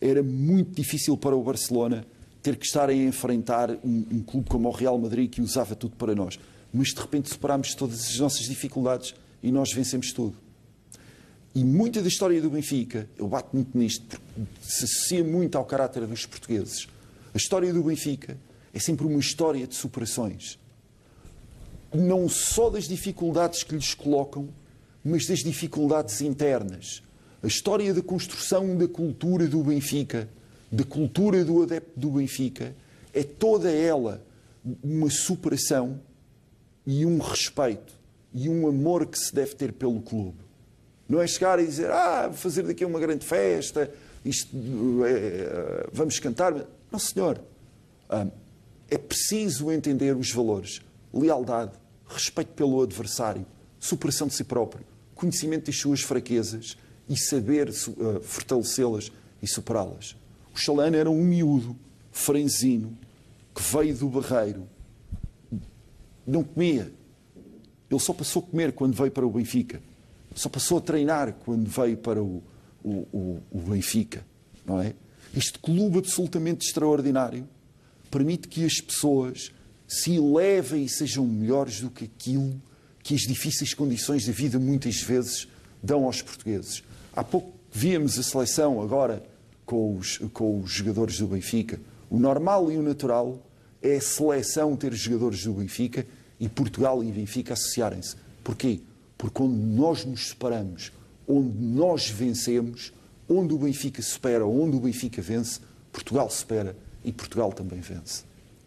era muito difícil para o Barcelona ter que estar a enfrentar um, um clube como o Real Madrid que usava tudo para nós mas de repente superámos todas as nossas dificuldades e nós vencemos tudo. E muita da história do Benfica, eu bato muito nisto, porque se associa muito ao caráter dos portugueses. A história do Benfica é sempre uma história de superações. Não só das dificuldades que lhes colocam, mas das dificuldades internas. A história da construção da cultura do Benfica, da cultura do adepto do Benfica, é toda ela uma superação e um respeito e um amor que se deve ter pelo clube. Não é chegar e dizer, ah, vou fazer daqui uma grande festa, isto, é, vamos cantar. Não, senhor. É preciso entender os valores. Lealdade, respeito pelo adversário, superação de si próprio, conhecimento das suas fraquezas e saber uh, fortalecê-las e superá-las. O Chalana era um miúdo, franzino, que veio do Barreiro, não comia. Ele só passou a comer quando veio para o Benfica. Só passou a treinar quando veio para o, o, o, o Benfica. Não é? Este clube absolutamente extraordinário permite que as pessoas se elevem e sejam melhores do que aquilo que as difíceis condições da vida muitas vezes dão aos portugueses. Há pouco víamos a seleção agora com os, com os jogadores do Benfica. O normal e o natural é a seleção ter jogadores do Benfica e Portugal e Benfica associarem-se. Porquê? Porque onde nós nos separamos, onde nós vencemos, onde o Benfica supera, onde o Benfica vence, Portugal supera e Portugal também vence.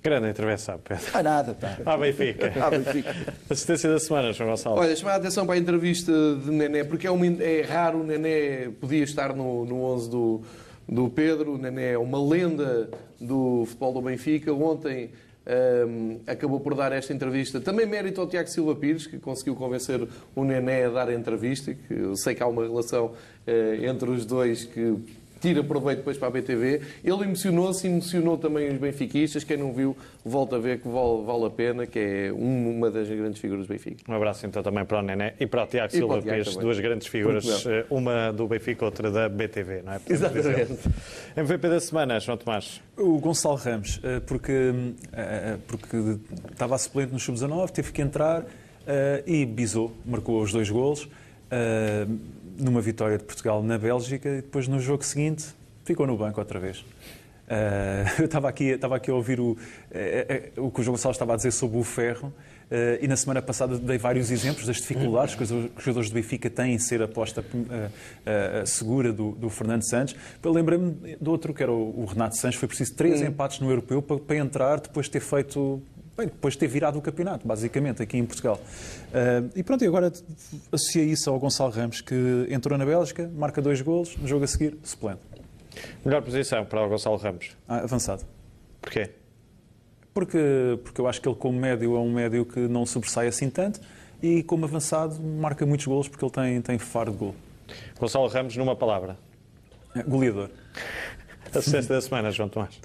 Grande intervenção, Pedro. Ah, nada, pá. À Benfica. *laughs* À Benfica. Assistência da semana, João Gonçalves. Olha, chamar a atenção para a entrevista de Nené, porque é, um, é raro o Nené podia estar no, no 11 do, do Pedro. O Nené é uma lenda do futebol do Benfica. Ontem um, acabou por dar esta entrevista. Também mérito ao Tiago Silva Pires, que conseguiu convencer o Nené a dar a entrevista. Que eu sei que há uma relação uh, entre os dois que tira proveito depois para a BTV. Ele emocionou-se, emocionou também os benfiquistas. Quem não viu, volta a ver que vale, vale a pena, que é uma das grandes figuras do Benfica. Um abraço então também para o Nené e para o Tiago Silva Pires, duas grandes figuras, eh, uma do Benfica, outra da BTV, não é? Exatamente. MVP da semana, João Tomás. O Gonçalo Ramos, eh, porque, eh, porque estava a suplente no Sub-19, teve que entrar e bisou, marcou os dois golos numa vitória de Portugal na Bélgica e depois no jogo seguinte ficou no banco outra vez. Uh, *laughs* eu estava aqui, estava aqui a ouvir o, uh, uh, o que o João Gonçalves estava a dizer sobre o ferro e na semana passada dei vários exemplos das dificuldades que os jogadores do Benfica têm em ser aposta segura do, do, Fernando Santos. Lembrei-me do outro, que era o, o Renato Santos, foi preciso três empates no Europeu para, para entrar depois de ter feito Bem, depois de ter virado o campeonato, basicamente, aqui em Portugal. Uh, e pronto, e agora associei isso ao Gonçalo Ramos, que entrou na Bélgica, marca dois golos, no jogo a seguir, suplente. Melhor posição para o Gonçalo Ramos? Ah, avançado. Porquê? Porque, porque eu acho que ele, como médio, é um médio que não sobressai assim tanto e, como avançado, marca muitos golos porque ele tem, tem faro de gol. Gonçalo Ramos, numa palavra? É, goleador. Assistência da semana, João Tomás.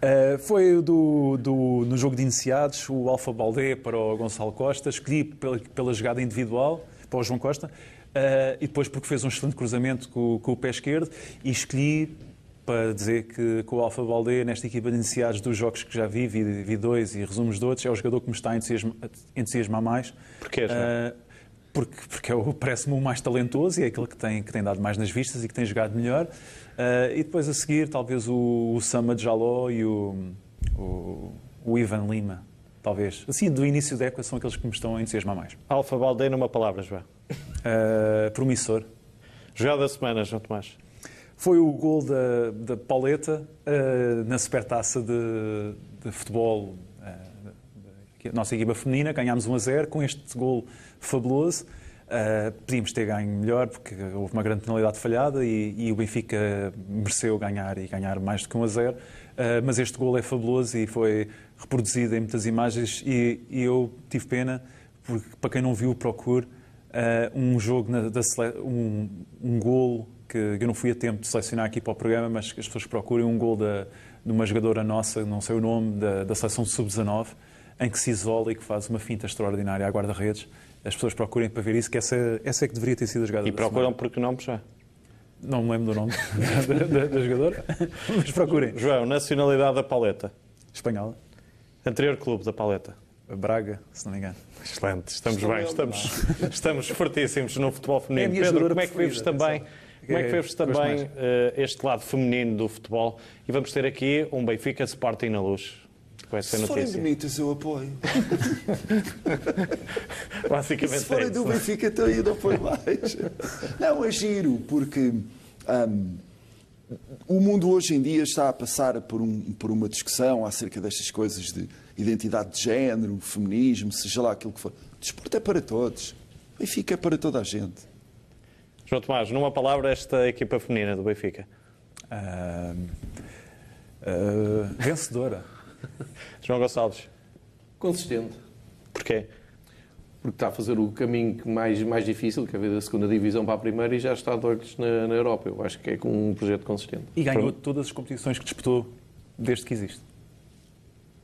Uh, foi do, do, no jogo de iniciados, o Alfa Baldé para o Gonçalo Costa, escolhi pela, pela jogada individual para o João Costa, uh, e depois porque fez um excelente cruzamento com, com, o pé esquerdo, e escolhi para dizer que, que o Alfa Baldé, nesta equipa de iniciados dos jogos que já vi, vi, vi dois e resumos de outros, é o jogador que me está a entusiasmar, entusiasmar mais. Porquê, uh, porque, porque é parece-me o mais talentoso e é aquele que tem, que tem dado mais nas vistas e que tem jogado melhor. Uh, e depois a seguir, talvez o, o Sama Jaló e o, o, o, Ivan Lima, talvez. Assim, do início da época, são aqueles que me estão a entusiasmar mais. Alfa Baldé, numa palavra, João. Uh, promissor. Jogada da semana, João Tomás. Foi o gol da, da Pauleta uh, na supertaça de, de futebol a nossa equipa feminina, ganhámos 1 a 0 com este gol fabuloso. Uh, podíamos ter ganho melhor porque houve uma grande penalidade falhada e, e, o Benfica mereceu ganhar e ganhar mais do que 1 a 0. Uh, mas este gol é fabuloso e foi reproduzido em muitas imagens e, e eu tive pena porque, para quem não viu, procure. um jogo, na, da, um, um golo que eu não fui a tempo de selecionar aqui para o programa, mas que as pessoas procurem um gol da, de uma jogadora nossa, não sei o nome, da, da seleção sub-19, em que se isola e que faz uma finta extraordinária à guarda-redes. As pessoas procurem para ver isso, que essa, essa é que deveria ter sido a jogada E procuram por que nome já? Não me lembro do nome *laughs* da, da, da, jogadora, *laughs* mas procurem. João, nacionalidade da paleta? Espanhola. Anterior clube da paleta? Braga, se não me engano. Excelente, estamos bem, estamos, *laughs* estamos fortíssimos no futebol feminino. É Pedro, como é que vives também? Como é que vives também uh, este lado feminino do futebol? E vamos ter aqui um Benfica Sporting na luz. Com essa Se forem bonitas, eu apoio. *laughs* Basicamente Se forem é do Benfica, então eu não apoio mais. Não, é giro, porque um, o mundo hoje em dia está a passar por, um, por uma discussão acerca destas coisas de identidade de género, feminismo, seja lá aquilo que for. O desporto é para todos. Benfica é para toda a gente. João Tomás, numa palavra, esta equipa feminina do Benfica? Uh, uh, vencedora. *laughs* João Gonçalves? Consistente. Porquê? Porque está a fazer o caminho mais, mais difícil, que é da segunda divisão para a primeira e já está de olhos na, na Europa. Eu acho que é com um projeto consistente. E ganhou todas as competições que disputou desde que existe.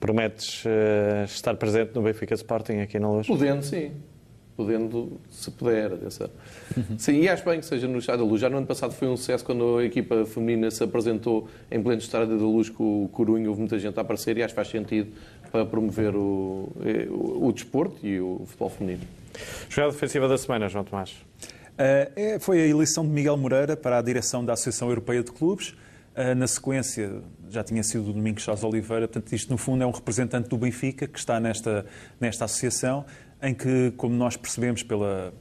Prometes uh, estar presente no Benfica Sporting aqui na Luz? Podendo, sim podendo, se puder, atenção. Sim, e acho bem que seja no Estádio da Luz. Já no ano passado foi um sucesso quando a equipa feminina se apresentou em pleno Estádio da Luz com o Corunha, houve muita gente a aparecer e acho que faz sentido para promover o, o, o desporto e o futebol feminino. Jogada defensiva da semana, João Tomás. Uh, é, foi a eleição de Miguel Moreira para a direção da Associação Europeia de Clubes. Uh, na sequência, já tinha sido o Domingos Chaves Oliveira, portanto, isto no fundo é um representante do Benfica que está nesta, nesta associação em que, como nós percebemos pela,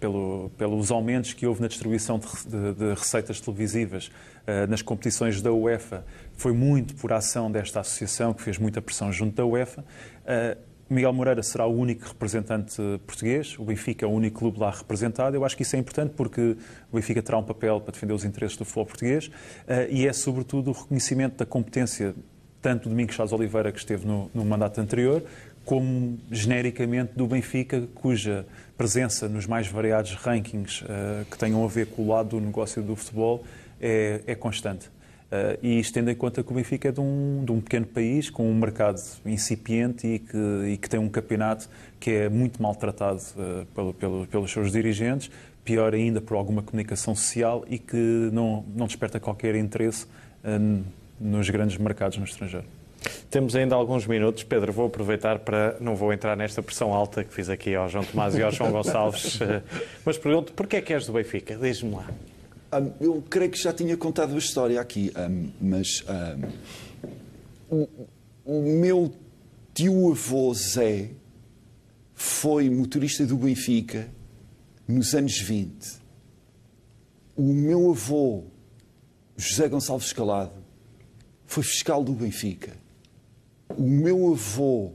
pelo, pelos aumentos que houve na distribuição de, de, de receitas televisivas uh, nas competições da UEFA, foi muito por ação desta associação, que fez muita pressão junto da UEFA. Uh, Miguel Moreira será o único representante português, o Benfica é o único clube lá representado. Eu acho que isso é importante porque o Benfica terá um papel para defender os interesses do futebol português uh, e é, sobretudo, o reconhecimento da competência tanto do Domingos Chaves Oliveira, que esteve no, no mandato anterior, como genericamente do Benfica, cuja presença nos mais variados rankings uh, que tenham a ver com o lado do negócio do futebol é, é constante. Uh, e isto tendo em conta que o Benfica é de um, de um pequeno país com um mercado incipiente e que, e que tem um campeonato que é muito maltratado uh, pelo, pelo, pelos seus dirigentes, pior ainda por alguma comunicação social e que não, não desperta qualquer interesse uh, nos grandes mercados no estrangeiro. Temos ainda alguns minutos. Pedro, vou aproveitar para. Não vou entrar nesta pressão alta que fiz aqui ao João Tomás e ao João Gonçalves, *laughs* eh, mas pergunto: porquê é que és do Benfica? Diz-me lá. Um, eu creio que já tinha contado a história aqui, um, mas um, o, o meu tio-avô Zé foi motorista do Benfica nos anos 20. O meu avô, José Gonçalves Calado, foi fiscal do Benfica o meu avô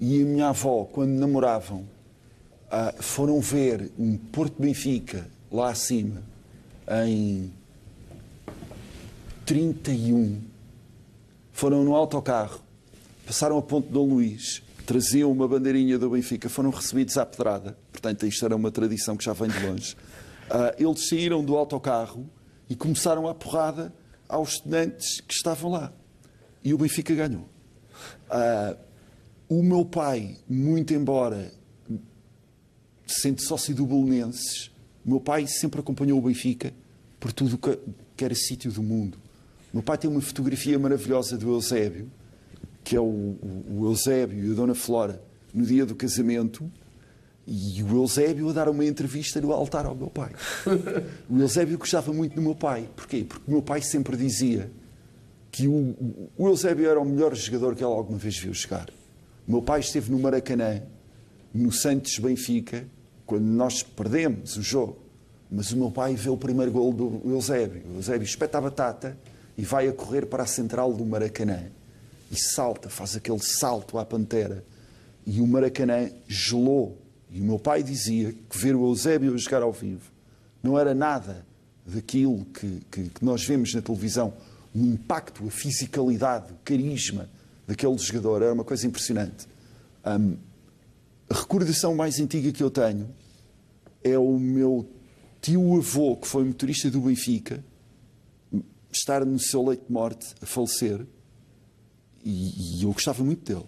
e a minha avó, quando namoravam, ah, foram ver um Porto Benfica lá acima em 31. Foram no autocarro, passaram a Ponte Dom Luís, traziam uma bandeirinha do Benfica, foram recebidos à pedrada. Portanto, isto era uma tradição que já vem de longe. Ah, eles saíram do autocarro e começaram a porrada aos estudantes que estavam lá. E o Benfica ganhou. Uh, o meu pai, muito embora sendo sócio do Belenenses, o meu pai sempre acompanhou o Benfica por tudo que, que era sítio do mundo. O meu pai tem uma fotografia maravilhosa do Eusébio, que é o, o, Eusébio e a Dona Flora no dia do casamento, e o Eusébio a dar uma entrevista no altar ao meu pai. O Eusébio gostava muito do meu pai. Porquê? Porque o meu pai sempre dizia que o, o Eusébio era o melhor jogador que ele alguma vez viu jogar. Meu pai esteve no Maracanã, no Santos Benfica, quando nós perdemos o jogo. Mas o meu pai vê o primeiro gol do Eusébio. O Eusébio espeta a batata e vai a correr para a central do Maracanã. E salta, faz aquele salto à pantera. E o Maracanã gelou. E o meu pai dizia que ver o Eusébio jogar ao vivo não era nada daquilo que, que, que nós vemos na televisão o impacto, a fisicalidade, o carisma daquele jogador era uma coisa impressionante. Um, a recordação mais antiga que eu tenho é o meu tio-avô, que foi motorista do Benfica, estar no seu leito de morte, a falecer, e, e eu gostava muito dele.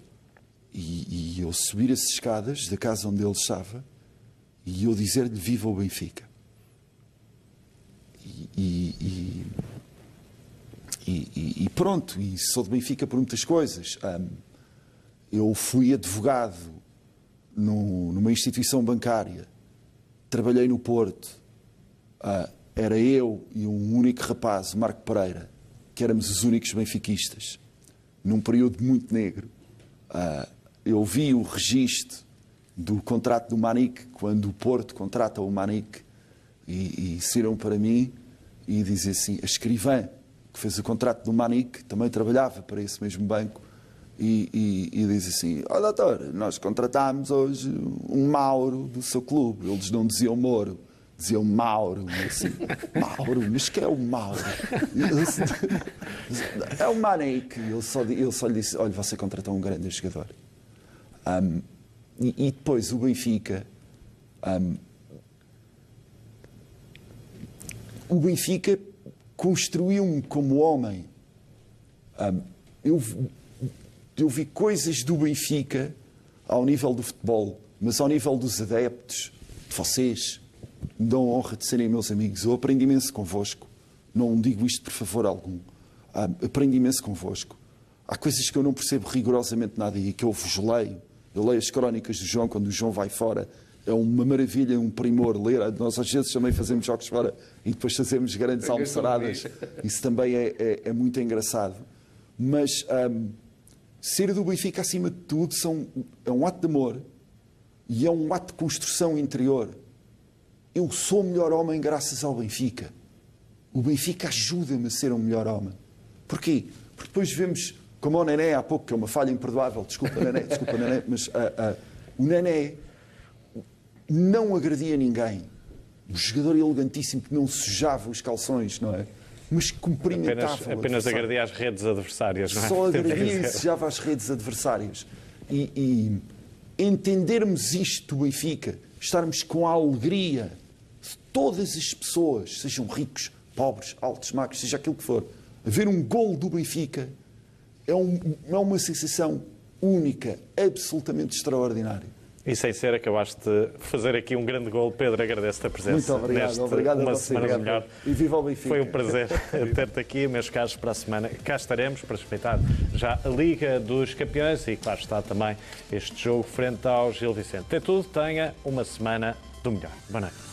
E, e, eu subir as escadas da casa onde ele estava e eu dizer-lhe viva o Benfica. E, e, pronto, e sou de Benfica por muitas coisas. Um, eu fui advogado no, numa instituição bancária, trabalhei no Porto, uh, era eu e um único rapaz, o Marco Pereira, que éramos os únicos benfiquistas, num período muito negro. Uh, eu vi o registro do contrato do Manique, quando o Porto contrata o Manique, e, e saíram para mim e dizem assim: a escrivã que fez o contrato do Manique também trabalhava para esse mesmo banco. E, e, e diz assim: Ó oh, doutor, nós contratámos hoje um Mauro do seu clube. Eles não diziam Moro, diziam Mauro. Assim, *laughs* Mauro, mas que é o Mauro? *laughs* é o Manique. Ele só, ele só lhe disse: Olha, você contratou um grande jogador. Um, e, e, depois o Benfica. Um, o Benfica construiu-me como homem. Eu, eu vi coisas do Benfica ao nível do futebol, mas ao nível dos adeptos, de vocês, me dão a honra de serem meus amigos. Eu aprendi imenso convosco. Não digo isto por favor algum. Um, aprendi imenso convosco. Há coisas que eu não percebo rigorosamente nada e que eu vos leio eu leio as crónicas do João quando o João vai fora. É uma maravilha, um primor ler. Nós às vezes também fazemos jogos fora e depois fazemos grandes é almoçaradas. Isso também é, é, é muito engraçado. Mas um, ser do Benfica, acima de tudo, são, é um ato de amor e é um ato de construção interior. Eu sou o melhor homem graças ao Benfica. O Benfica ajuda-me a ser um melhor homem. Porquê? Porque depois vemos como o Nené há pouco, que é uma falha imperdoável, desculpa Nené, desculpa Nené, mas uh, uh, o Nené não agredia ninguém. Um jogador elegantíssimo que não sujava os calções, não é? Mas cumprimentava. Apenas, apenas agredia as redes adversárias, não é? Só *laughs* agredia e sujava as redes adversárias. E, e entendermos isto do Benfica, estarmos com a alegria de todas as pessoas, sejam ricos, pobres, altos, magros, seja aquilo que for, a ver um gol do Benfica é, um, é uma sensação única, absolutamente extraordinária. E sem ser, acabaste de fazer aqui um grande gol. Pedro, agradeço-te a presença. Muito obrigado, neste obrigado uma semana melhor. E viva o Benfica. Foi um prazer ter-te aqui, meus caros, para a semana. Cá estaremos para respeitar já a Liga dos Campeões e, claro, está também este jogo frente ao Gil Vicente. É tudo, tenha uma semana do melhor. Boa noite.